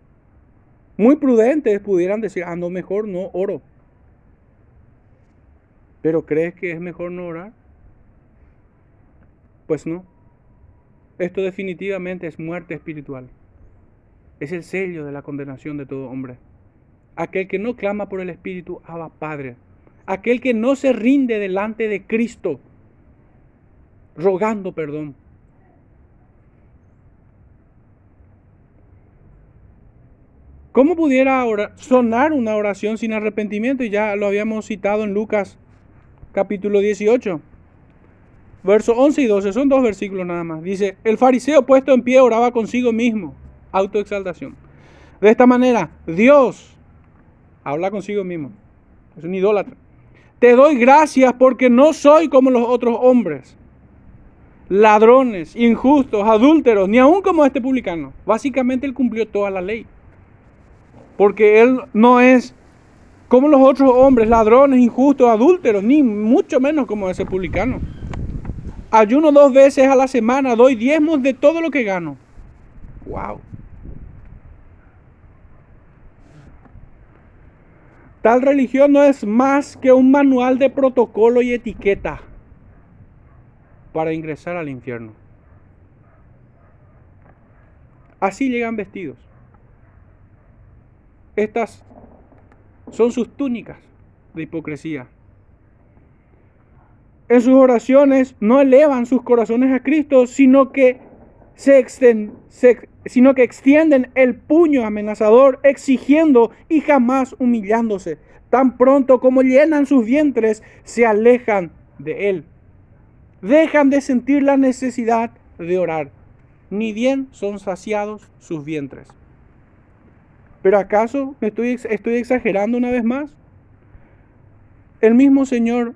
muy prudentes, pudieran decir, ah, no, mejor no oro. Pero ¿crees que es mejor no orar? Pues no. Esto definitivamente es muerte espiritual. Es el sello de la condenación de todo hombre aquel que no clama por el Espíritu, Abba Padre, aquel que no se rinde delante de Cristo, rogando perdón. ¿Cómo pudiera sonar una oración sin arrepentimiento? Y ya lo habíamos citado en Lucas capítulo 18, versos 11 y 12, son dos versículos nada más. Dice, el fariseo puesto en pie oraba consigo mismo, autoexaltación. De esta manera, Dios, Habla consigo mismo. Es un idólatra. Te doy gracias porque no soy como los otros hombres. Ladrones, injustos, adúlteros, ni aún como este publicano. Básicamente él cumplió toda la ley. Porque él no es como los otros hombres, ladrones, injustos, adúlteros, ni mucho menos como ese publicano. Ayuno dos veces a la semana, doy diezmos de todo lo que gano. Wow. Tal religión no es más que un manual de protocolo y etiqueta para ingresar al infierno. Así llegan vestidos. Estas son sus túnicas de hipocresía. En sus oraciones no elevan sus corazones a Cristo, sino que sino que extienden el puño amenazador, exigiendo y jamás humillándose. Tan pronto como llenan sus vientres, se alejan de Él. Dejan de sentir la necesidad de orar, ni bien son saciados sus vientres. Pero ¿acaso me estoy, estoy exagerando una vez más? El mismo Señor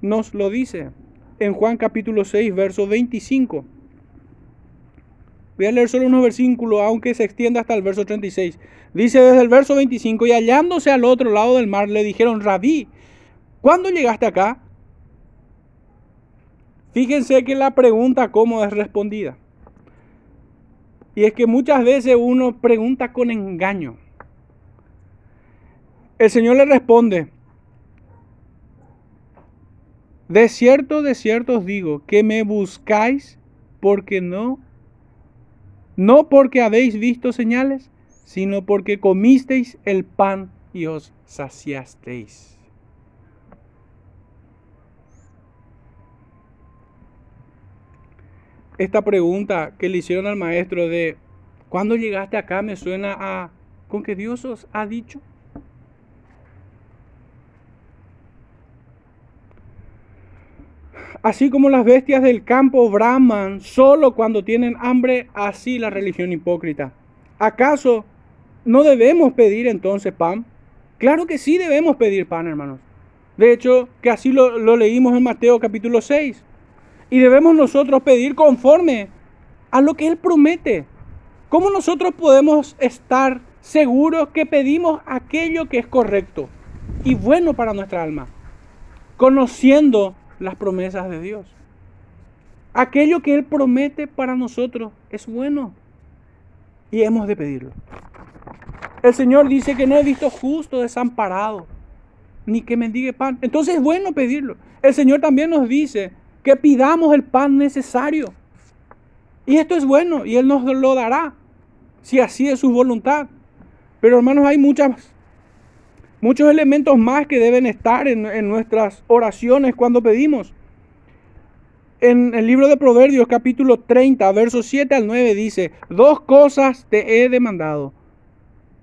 nos lo dice en Juan capítulo 6, verso 25. Voy a leer solo unos versículos, aunque se extienda hasta el verso 36. Dice desde el verso 25, y hallándose al otro lado del mar, le dijeron, Rabí, ¿cuándo llegaste acá? Fíjense que la pregunta cómo es respondida. Y es que muchas veces uno pregunta con engaño. El Señor le responde, de cierto, de cierto os digo, que me buscáis porque no no porque habéis visto señales, sino porque comisteis el pan y os saciasteis. Esta pregunta que le hicieron al maestro de ¿cuándo llegaste acá? me suena a con que Dios os ha dicho. Así como las bestias del campo braman solo cuando tienen hambre, así la religión hipócrita. ¿Acaso no debemos pedir entonces pan? Claro que sí debemos pedir pan, hermanos. De hecho, que así lo, lo leímos en Mateo capítulo 6. Y debemos nosotros pedir conforme a lo que Él promete. ¿Cómo nosotros podemos estar seguros que pedimos aquello que es correcto y bueno para nuestra alma? Conociendo las promesas de Dios. Aquello que Él promete para nosotros es bueno y hemos de pedirlo. El Señor dice que no he visto justo desamparado, ni que mendigue pan. Entonces es bueno pedirlo. El Señor también nos dice que pidamos el pan necesario. Y esto es bueno y Él nos lo dará, si así es su voluntad. Pero hermanos, hay muchas, muchos elementos más que deben estar en, en nuestras oraciones cuando pedimos. En el libro de Proverbios capítulo 30, versos 7 al 9 dice, dos cosas te he demandado.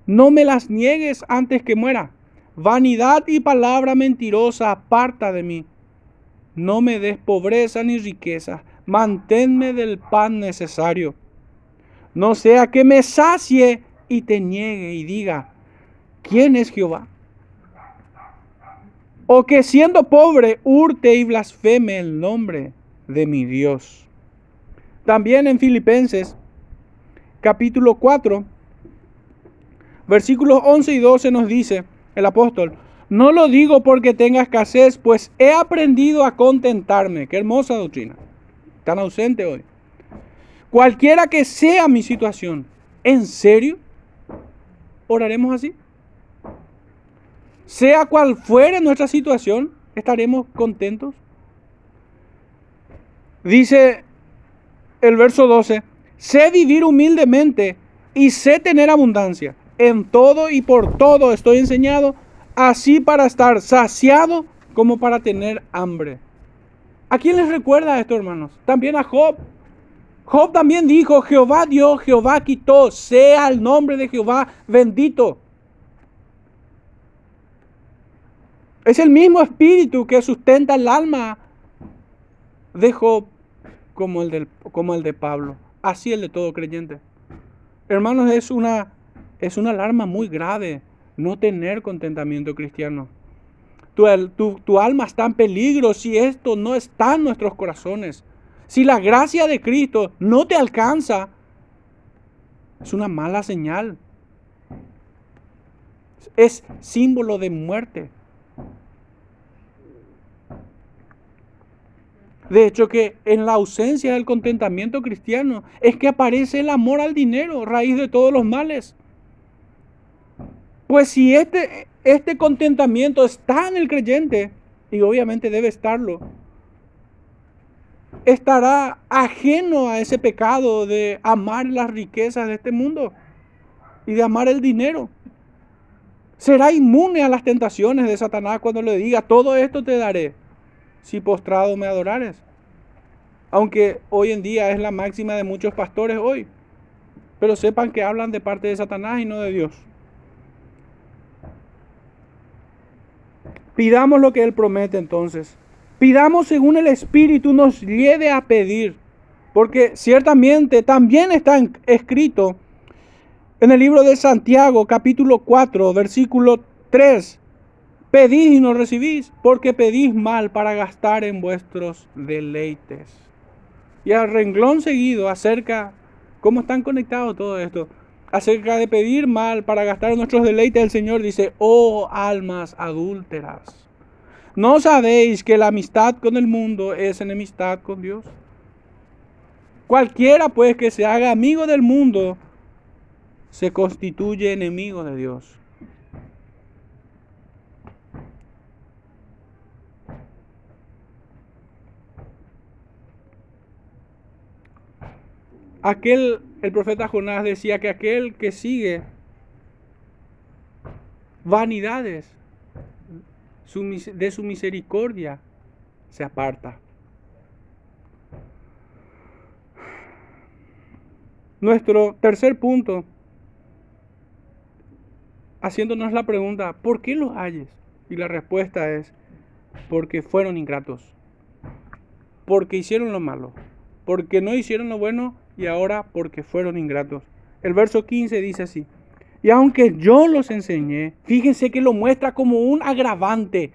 No me las niegues antes que muera. Vanidad y palabra mentirosa aparta de mí. No me des pobreza ni riqueza. Manténme del pan necesario. No sea que me sacie y te niegue y diga, ¿quién es Jehová? O que siendo pobre hurte y blasfeme el nombre de mi Dios. También en Filipenses capítulo 4, versículos 11 y 12 nos dice el apóstol, no lo digo porque tenga escasez, pues he aprendido a contentarme. Qué hermosa doctrina. Tan ausente hoy. Cualquiera que sea mi situación, ¿en serio? ¿Oraremos así? Sea cual fuere nuestra situación, ¿estaremos contentos? Dice el verso 12, sé vivir humildemente y sé tener abundancia. En todo y por todo estoy enseñado, así para estar saciado como para tener hambre. ¿A quién les recuerda esto, hermanos? También a Job. Job también dijo, Jehová dio, Jehová quitó, sea el nombre de Jehová bendito. Es el mismo espíritu que sustenta el alma de Job como el, del, como el de Pablo, así el de todo creyente. Hermanos, es una, es una alarma muy grave no tener contentamiento cristiano. Tu, tu, tu, alma está en peligro si esto no está en nuestros corazones. Si la gracia de Cristo no te alcanza, es una mala señal. Es símbolo de muerte. De hecho, que en la ausencia del contentamiento cristiano es que aparece el amor al dinero, raíz de todos los males. Pues si este, este contentamiento está en el creyente, y obviamente debe estarlo, estará ajeno a ese pecado de amar las riquezas de este mundo y de amar el dinero. Será inmune a las tentaciones de Satanás cuando le diga, todo esto te daré si postrado me adorares. Aunque hoy en día es la máxima de muchos pastores hoy. Pero sepan que hablan de parte de Satanás y no de Dios. Pidamos lo que Él promete entonces. Pidamos según el Espíritu nos lleve a pedir. Porque ciertamente también está escrito en el libro de Santiago capítulo 4 versículo 3 Pedís y no recibís, porque pedís mal para gastar en vuestros deleites. Y al renglón seguido acerca, ¿cómo están conectados todo esto? Acerca de pedir mal para gastar en nuestros deleites, el Señor dice, oh almas adúlteras, ¿no sabéis que la amistad con el mundo es enemistad con Dios? Cualquiera pues que se haga amigo del mundo, se constituye enemigo de Dios. Aquel, el profeta Jonás decía que aquel que sigue vanidades de su misericordia se aparta. Nuestro tercer punto, haciéndonos la pregunta, ¿por qué los hayes? Y la respuesta es, porque fueron ingratos, porque hicieron lo malo, porque no hicieron lo bueno y ahora porque fueron ingratos. El verso 15 dice así. Y aunque yo los enseñé, fíjense que lo muestra como un agravante,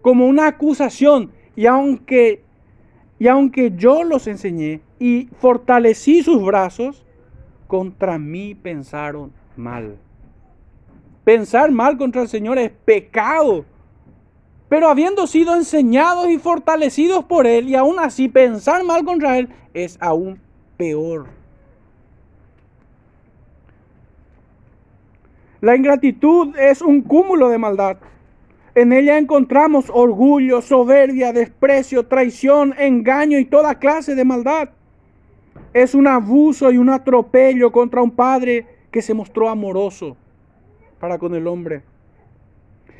como una acusación. Y aunque, y aunque yo los enseñé y fortalecí sus brazos, contra mí pensaron mal. Pensar mal contra el Señor es pecado. Pero habiendo sido enseñados y fortalecidos por Él, y aún así pensar mal contra Él es aún peor. La ingratitud es un cúmulo de maldad. En ella encontramos orgullo, soberbia, desprecio, traición, engaño y toda clase de maldad. Es un abuso y un atropello contra un padre que se mostró amoroso para con el hombre.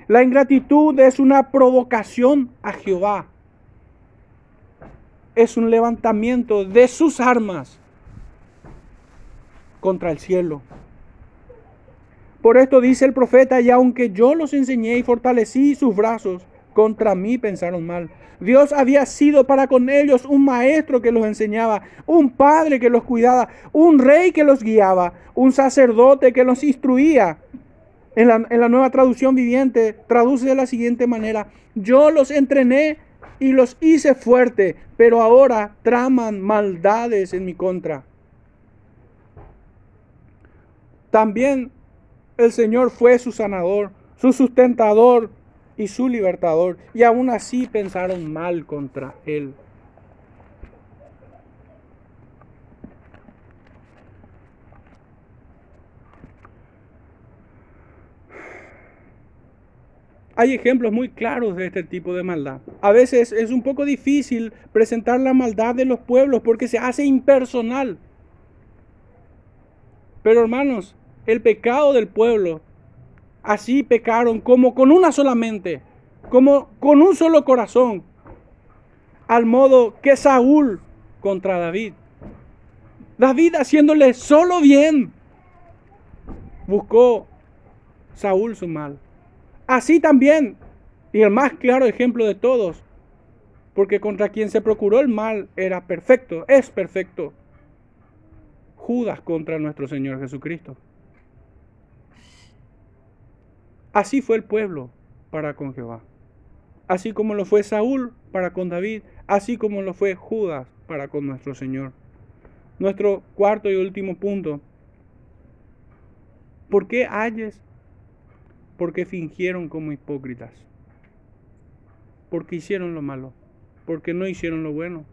La ingratitud es una provocación a Jehová. Es un levantamiento de sus armas contra el cielo. Por esto dice el profeta, y aunque yo los enseñé y fortalecí sus brazos, contra mí pensaron mal. Dios había sido para con ellos un maestro que los enseñaba, un padre que los cuidaba, un rey que los guiaba, un sacerdote que los instruía. En la, en la nueva traducción viviente traduce de la siguiente manera, yo los entrené y los hice fuerte, pero ahora traman maldades en mi contra. También el Señor fue su sanador, su sustentador y su libertador. Y aún así pensaron mal contra Él. Hay ejemplos muy claros de este tipo de maldad. A veces es un poco difícil presentar la maldad de los pueblos porque se hace impersonal. Pero hermanos, el pecado del pueblo. Así pecaron como con una sola mente, como con un solo corazón, al modo que Saúl contra David. David haciéndole solo bien, buscó Saúl su mal. Así también, y el más claro ejemplo de todos, porque contra quien se procuró el mal era perfecto, es perfecto. Judas contra nuestro Señor Jesucristo. Así fue el pueblo para con Jehová. Así como lo fue Saúl para con David, así como lo fue Judas para con nuestro Señor. Nuestro cuarto y último punto. ¿Por qué ayes? Porque fingieron como hipócritas. Porque hicieron lo malo. Porque no hicieron lo bueno.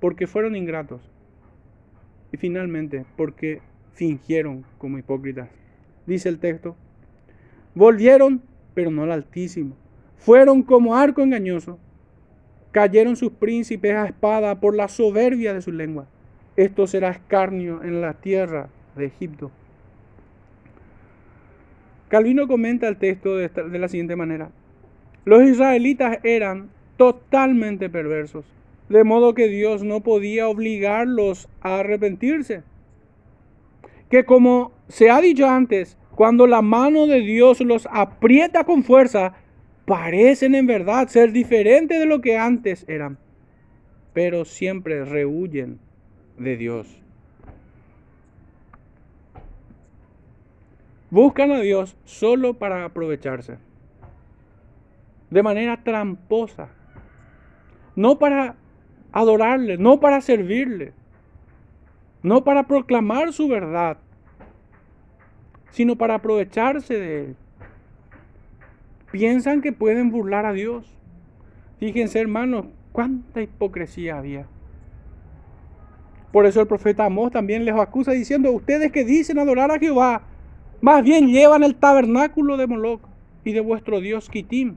Porque fueron ingratos. Y finalmente, porque fingieron como hipócritas dice el texto. Volvieron, pero no al Altísimo. Fueron como arco engañoso. Cayeron sus príncipes a espada por la soberbia de su lengua. Esto será escarnio en la tierra de Egipto. Calvino comenta el texto de, la siguiente manera. Los israelitas eran totalmente perversos, de modo que Dios no podía obligarlos a arrepentirse. Que como se ha dicho antes, cuando la mano de Dios los aprieta con fuerza, parecen en verdad ser diferentes de lo que antes eran, pero siempre rehuyen de Dios. Buscan a Dios solo para aprovecharse, de manera tramposa, no para adorarle, no para servirle, no para proclamar su verdad, sino para aprovecharse de él. Piensan que pueden burlar a Dios. Fíjense, hermanos, cuánta hipocresía había. Por eso el profeta Amós también les acusa diciendo, ustedes que dicen adorar a Jehová, más bien llevan el tabernáculo de Moloch y de vuestro Dios Kitim.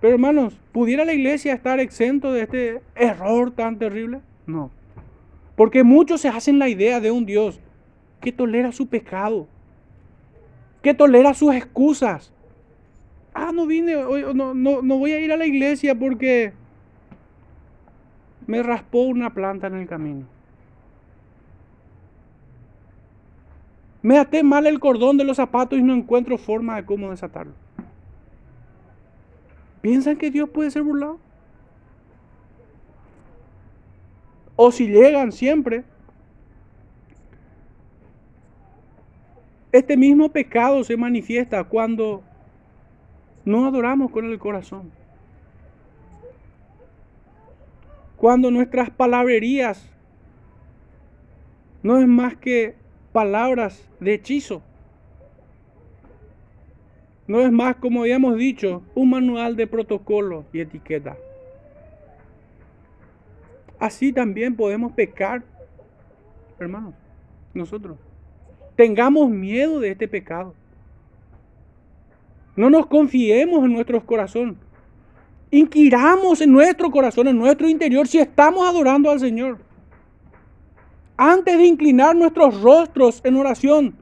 Pero hermanos, ¿pudiera la iglesia estar exento de este error tan terrible? No. Porque muchos se hacen la idea de un Dios que tolera su pecado, que tolera sus excusas. Ah, no vine, no, no, no voy a ir a la iglesia porque me raspó una planta en el camino. Me até mal el cordón de los zapatos y no encuentro forma de cómo desatarlo. ¿Piensan que Dios puede ser burlado? o si llegan siempre. Este mismo pecado se manifiesta cuando no adoramos con el corazón. Cuando nuestras palabrerías no es más que palabras de hechizo. No es más, como habíamos dicho, un manual de protocolo y etiqueta. Así también podemos pecar, hermanos, nosotros. Tengamos miedo de este pecado. No nos confiemos en nuestros corazones. Inquiramos en nuestro corazón, en nuestro interior, si estamos adorando al Señor. Antes de inclinar nuestros rostros en oración,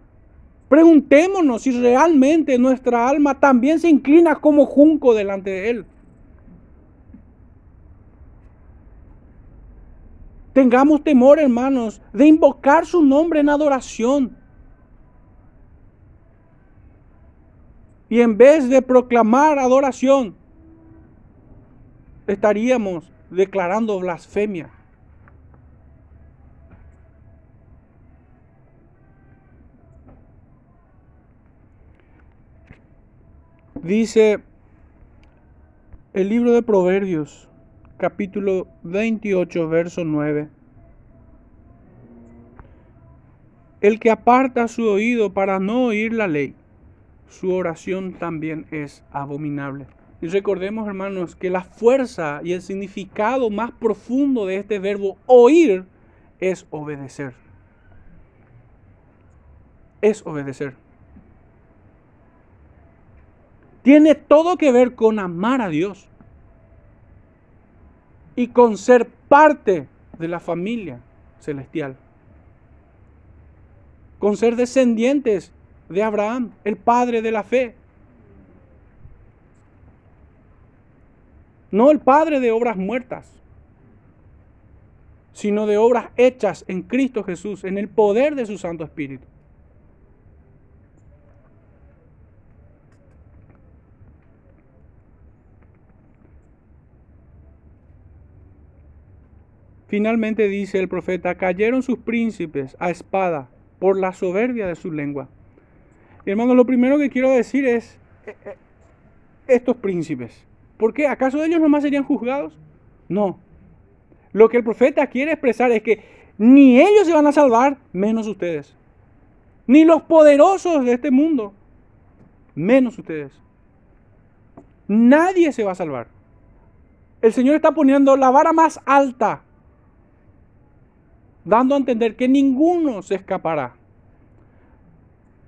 preguntémonos si realmente nuestra alma también se inclina como junco delante de Él. Tengamos temor, hermanos, de invocar su nombre en adoración. Y en vez de proclamar adoración, estaríamos declarando blasfemia. Dice el libro de Proverbios, capítulo 28, verso 9. El que aparta su oído para no oír la ley, su oración también es abominable. Y recordemos, hermanos, que la fuerza y el significado más profundo de este verbo oír es obedecer. Es obedecer. Tiene todo que ver con amar a Dios y con ser parte de la familia celestial. Con ser descendientes de Abraham, el padre de la fe. No el padre de obras muertas, sino de obras hechas en Cristo Jesús, en el poder de su Santo Espíritu. Finalmente dice el profeta, cayeron sus príncipes a espada por la soberbia de su lengua. Hermano, lo primero que quiero decir es, eh, eh, estos príncipes, ¿por qué? ¿Acaso ellos nomás serían juzgados? No. Lo que el profeta quiere expresar es que ni ellos se van a salvar, menos ustedes. Ni los poderosos de este mundo, menos ustedes. Nadie se va a salvar. El Señor está poniendo la vara más alta dando a entender que ninguno se escapará.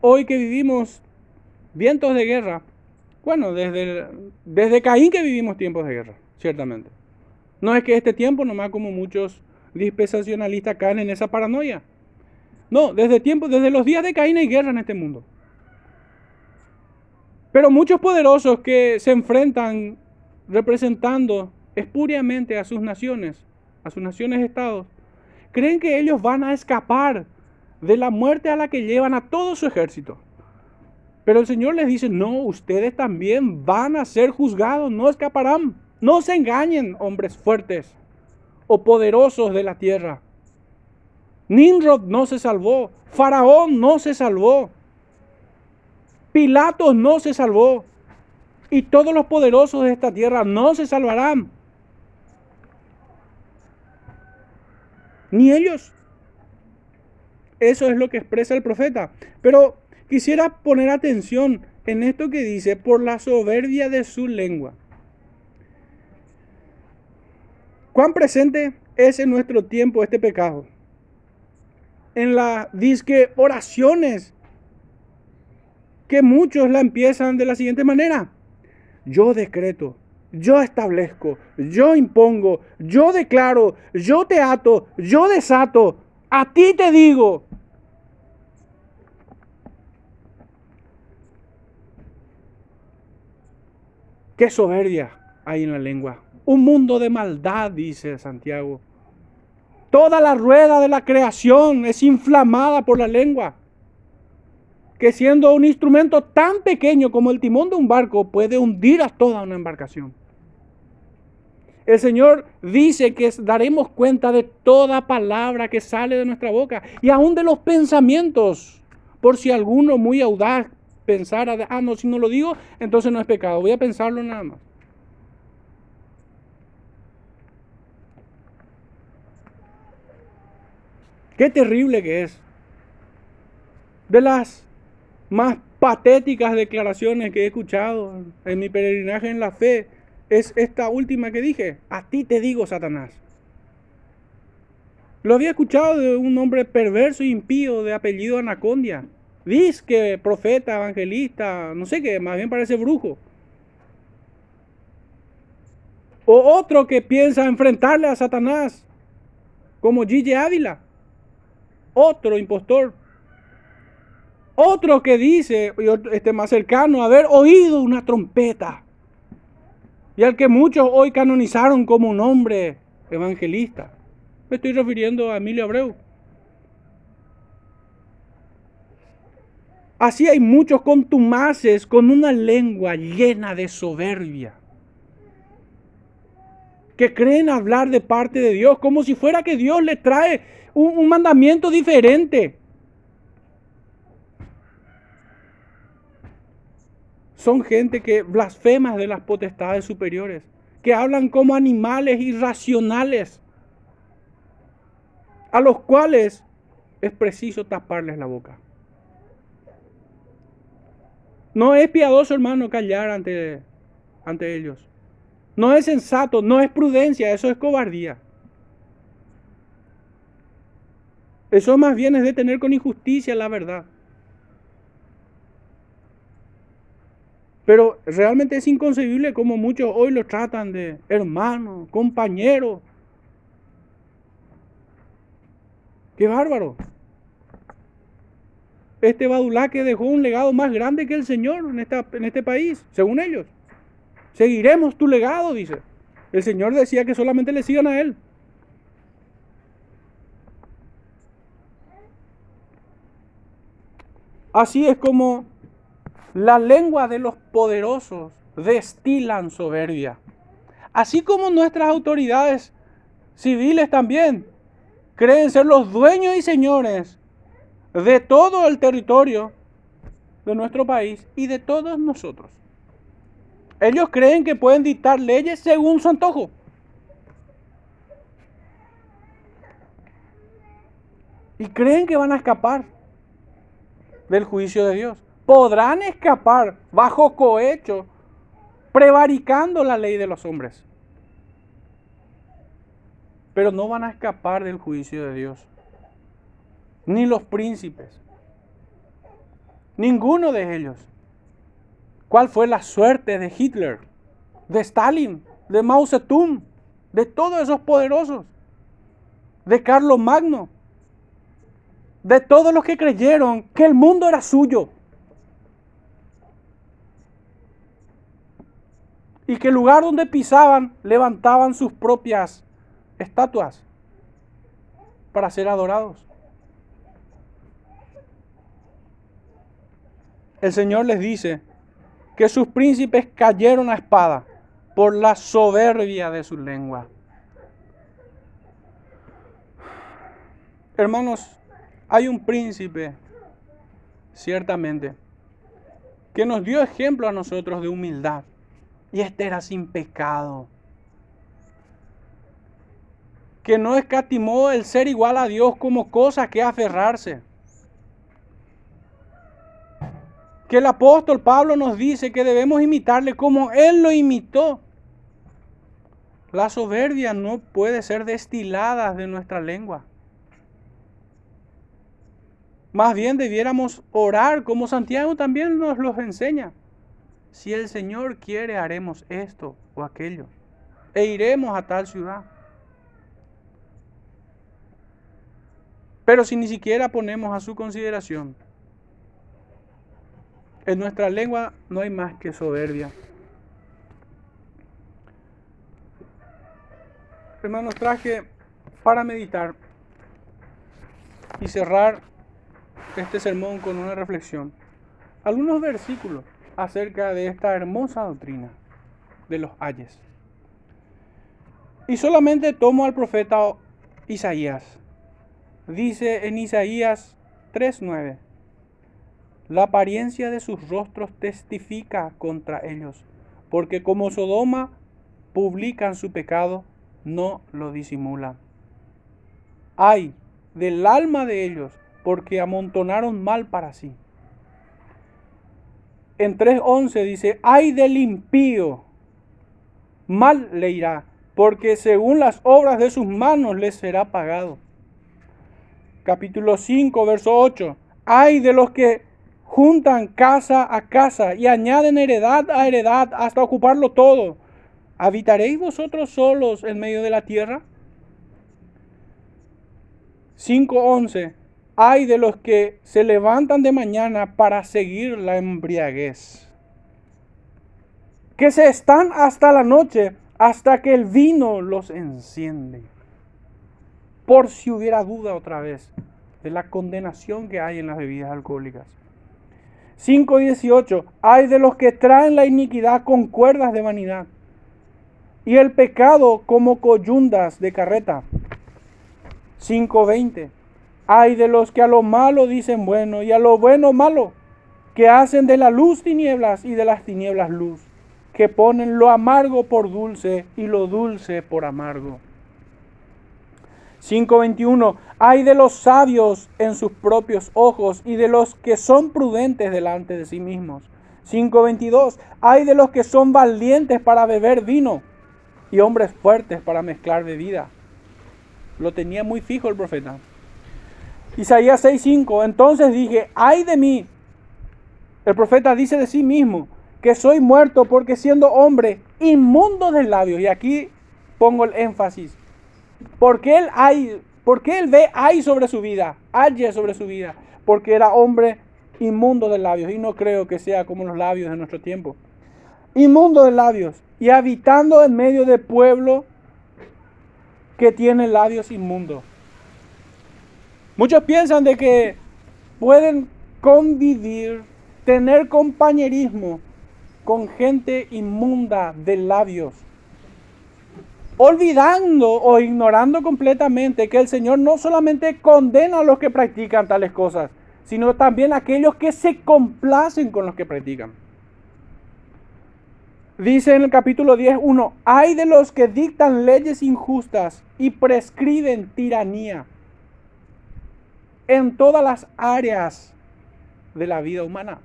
Hoy que vivimos vientos de guerra, bueno, desde, desde Caín que vivimos tiempos de guerra, ciertamente. No es que este tiempo, nomás como muchos dispensacionalistas caen en esa paranoia. No, desde desde los días de Caín hay guerra en este mundo. Pero muchos poderosos que se enfrentan representando espuriamente a sus naciones, a sus naciones estados, creen que ellos van a escapar de la muerte a la que llevan a todo su ejército. Pero el Señor les dice, no, ustedes también van a ser juzgados, no escaparán. No se engañen, hombres fuertes o poderosos de la tierra. Nimrod no se salvó, Faraón no se salvó, Pilatos no se salvó, y todos los poderosos de esta tierra no se salvarán. Ni ellos. Eso es lo que expresa el profeta. Pero quisiera poner atención en esto que dice, por la soberbia de su lengua. ¿Cuán presente es en nuestro tiempo este pecado? En las disque oraciones que muchos la empiezan de la siguiente manera. Yo decreto, yo establezco, yo impongo, yo declaro, yo te ato, yo desato, a ti te digo. Qué soberbia hay en la lengua. Un mundo de maldad, dice Santiago. Toda la rueda de la creación es inflamada por la lengua que siendo un instrumento tan pequeño como el timón de un barco puede hundir a toda una embarcación. El Señor dice que daremos cuenta de toda palabra que sale de nuestra boca y aún de los pensamientos. Por si alguno muy audaz pensara, ah, no, si no lo digo, entonces no es pecado. Voy a pensarlo nada más. Qué terrible que es. De las más patéticas declaraciones que he escuchado en mi peregrinaje en la fe es esta última que dije. A ti te digo, Satanás. Lo había escuchado de un hombre perverso e impío de apellido Anacondia. Dice que profeta, evangelista, no sé qué, más bien parece brujo. O otro que piensa enfrentarle a Satanás, como Gigi Ávila. Otro impostor. Otro que dice, este más cercano, haber oído una trompeta. Y al que muchos hoy canonizaron como un hombre evangelista. Me estoy refiriendo a Emilio Abreu. Así hay muchos contumaces con una lengua llena de soberbia. Que creen hablar de parte de Dios como si fuera que Dios les trae un, un mandamiento diferente. Son gente que blasfema de las potestades superiores, que hablan como animales irracionales, a los cuales es preciso taparles la boca. No es piadoso, hermano, callar ante, ante ellos. No es sensato, no es prudencia, eso es cobardía. Eso más bien es detener con injusticia la verdad. Pero realmente es inconcebible como muchos hoy lo tratan de hermano, compañero. ¡Qué bárbaro! Este Badulá que dejó un legado más grande que el Señor en, esta, en este país, según ellos. Seguiremos tu legado, dice. El Señor decía que solamente le sigan a Él. Así es como la lengua de los poderosos destilan soberbia. Así como nuestras autoridades civiles también creen ser los dueños y señores de todo el territorio de nuestro país y de todos nosotros. Ellos creen que pueden dictar leyes según su antojo. Y creen que van a escapar del juicio de Dios podrán escapar bajo cohecho, prevaricando la ley de los hombres. Pero no van a escapar del juicio de Dios. Ni los príncipes. Ninguno de ellos. ¿Cuál fue la suerte de Hitler, de Stalin, de Mao Zedong, de todos esos poderosos? De Carlos Magno, de todos los que creyeron que el mundo era suyo, y que el lugar donde pisaban levantaban sus propias estatuas para ser adorados. El Señor les dice que sus príncipes cayeron a espada por la soberbia de su lengua. Hermanos, hay un príncipe, ciertamente, que nos dio ejemplo a nosotros de humildad. Y este era sin pecado. Que no escatimó el ser igual a Dios como cosa que aferrarse. Que el apóstol Pablo nos dice que debemos imitarle como Él lo imitó. La soberbia no puede ser destilada de nuestra lengua. Más bien debiéramos orar como Santiago también nos los enseña. Si el Señor quiere, haremos esto o aquello. E iremos a tal ciudad. Pero si ni siquiera ponemos a su consideración, en nuestra lengua no hay más que soberbia. Hermanos, traje para meditar y cerrar este sermón con una reflexión. Algunos Y solamente tomo al profeta Isaías. Dice en Isaías 3:9, la apariencia de sus rostros testifica contra ellos, porque como Sodoma publican su pecado, no lo disimulan. Ay del alma de ellos, porque amontonaron mal para sí. En 3.11 dice, ay del impío, mal le irá, porque según las obras de sus manos les será pagado. Capítulo 5, verso 8, ay de los que juntan casa a casa y añaden heredad a heredad hasta ocuparlo todo. ¿Habitaréis vosotros solos en medio de la tierra? 5.11. Hay de los que se levantan de mañana para seguir la embriaguez. Que se están hasta la noche, hasta que el vino los enciende. Por si hubiera duda otra vez de la condenación que hay en las bebidas alcohólicas. 5.18. Hay de los que traen la iniquidad con cuerdas de vanidad y el pecado como coyundas de carreta. 5.20. Hay de los que a lo malo dicen bueno y a lo bueno malo, que hacen de la luz tinieblas y de las tinieblas luz, que ponen lo amargo por dulce y lo dulce por amargo. 5.21. Hay de los sabios en sus propios ojos y de los que son prudentes delante de sí mismos. 5.22. Hay de los que son valientes para beber vino y hombres fuertes para mezclar bebida. Lo tenía muy fijo el profeta. Isaías 6:5, entonces dije, ay de mí. El profeta dice de sí mismo que soy muerto porque siendo hombre inmundo de labios. Y aquí pongo el énfasis. Porque él hay, porque él ve hay sobre su vida, hay sobre su vida, porque era hombre inmundo de labios. Y no creo que sea como los labios de nuestro tiempo. Inmundo de labios y habitando en medio de pueblo que tiene labios inmundos. Muchos piensan de que pueden convivir, tener compañerismo con gente inmunda de labios, olvidando o ignorando completamente que el Señor no solamente condena a los que practican tales cosas, sino también a aquellos que se complacen con los que practican. Dice en el capítulo 10, 1, hay de los que dictan leyes injustas y prescriben tiranía en todas las áreas de la vida humana.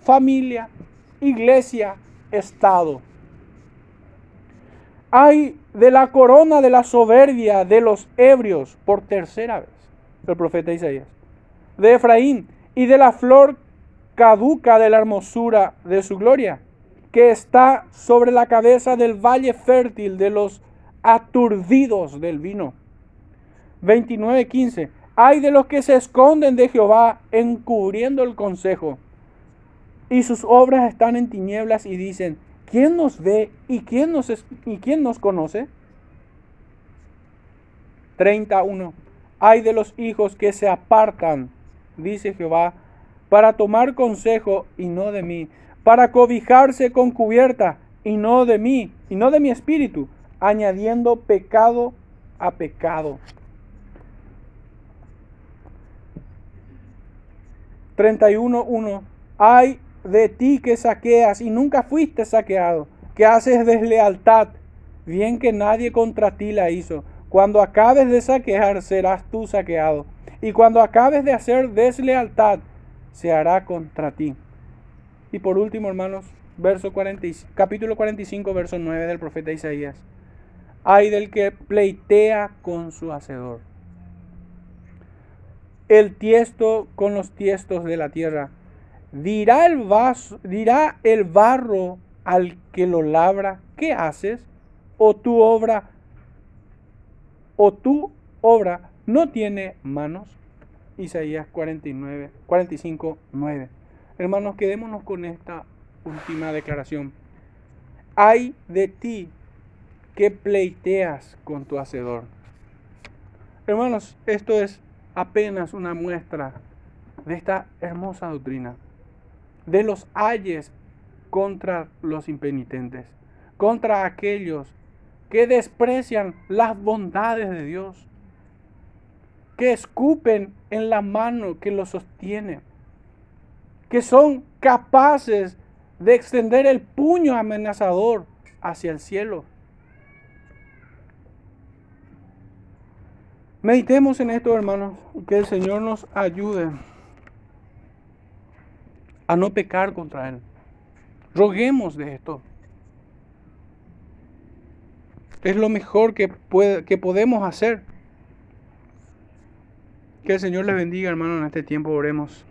Familia, iglesia, Estado. Hay de la corona de la soberbia de los ebrios por tercera vez, el profeta Isaías, de Efraín y de la flor caduca de la hermosura de su gloria que está sobre la cabeza del valle fértil de los aturdidos del vino. 29.15. Hay de los que se esconden de Jehová encubriendo el consejo. Y sus obras están en tinieblas y dicen, ¿quién nos ve y quién nos, y conoce? 31. Hay de los hijos que se apartan, dice Jehová, para tomar consejo y no de mí, para cobijarse con cubierta y no de mí, y no de mi espíritu, añadiendo pecado a pecado. 31.1 Hay de ti que saqueas y nunca fuiste saqueado, que haces deslealtad, bien que nadie contra ti la hizo. Cuando acabes de saquear, serás tú saqueado. Y cuando acabes de hacer deslealtad, se hará contra ti. Y por último, hermanos, verso 40, capítulo 45, verso 9 del profeta Isaías. Hay del que pleitea con su hacedor. El tiesto con los tiestos de la tierra. Dirá el, vaso, dirá el barro al que lo labra, ¿qué haces? O tu obra, o tu obra no tiene manos. Isaías 49, 45, 9. Hermanos, quedémonos con esta última declaración. Hay de ti que pleiteas con tu hacedor. Hermanos, esto es apenas una muestra de esta hermosa doctrina, de los ayes contra los impenitentes, contra aquellos que desprecian las bondades de Dios, que escupen en la mano que lo sostiene, que son capaces de extender el puño amenazador hacia el cielo. Meditemos en esto, hermanos, que el Señor nos ayude a no pecar contra Él. Roguemos de esto. Es lo mejor que, que podemos hacer. Que el Señor les bendiga, hermano, en este tiempo oremos.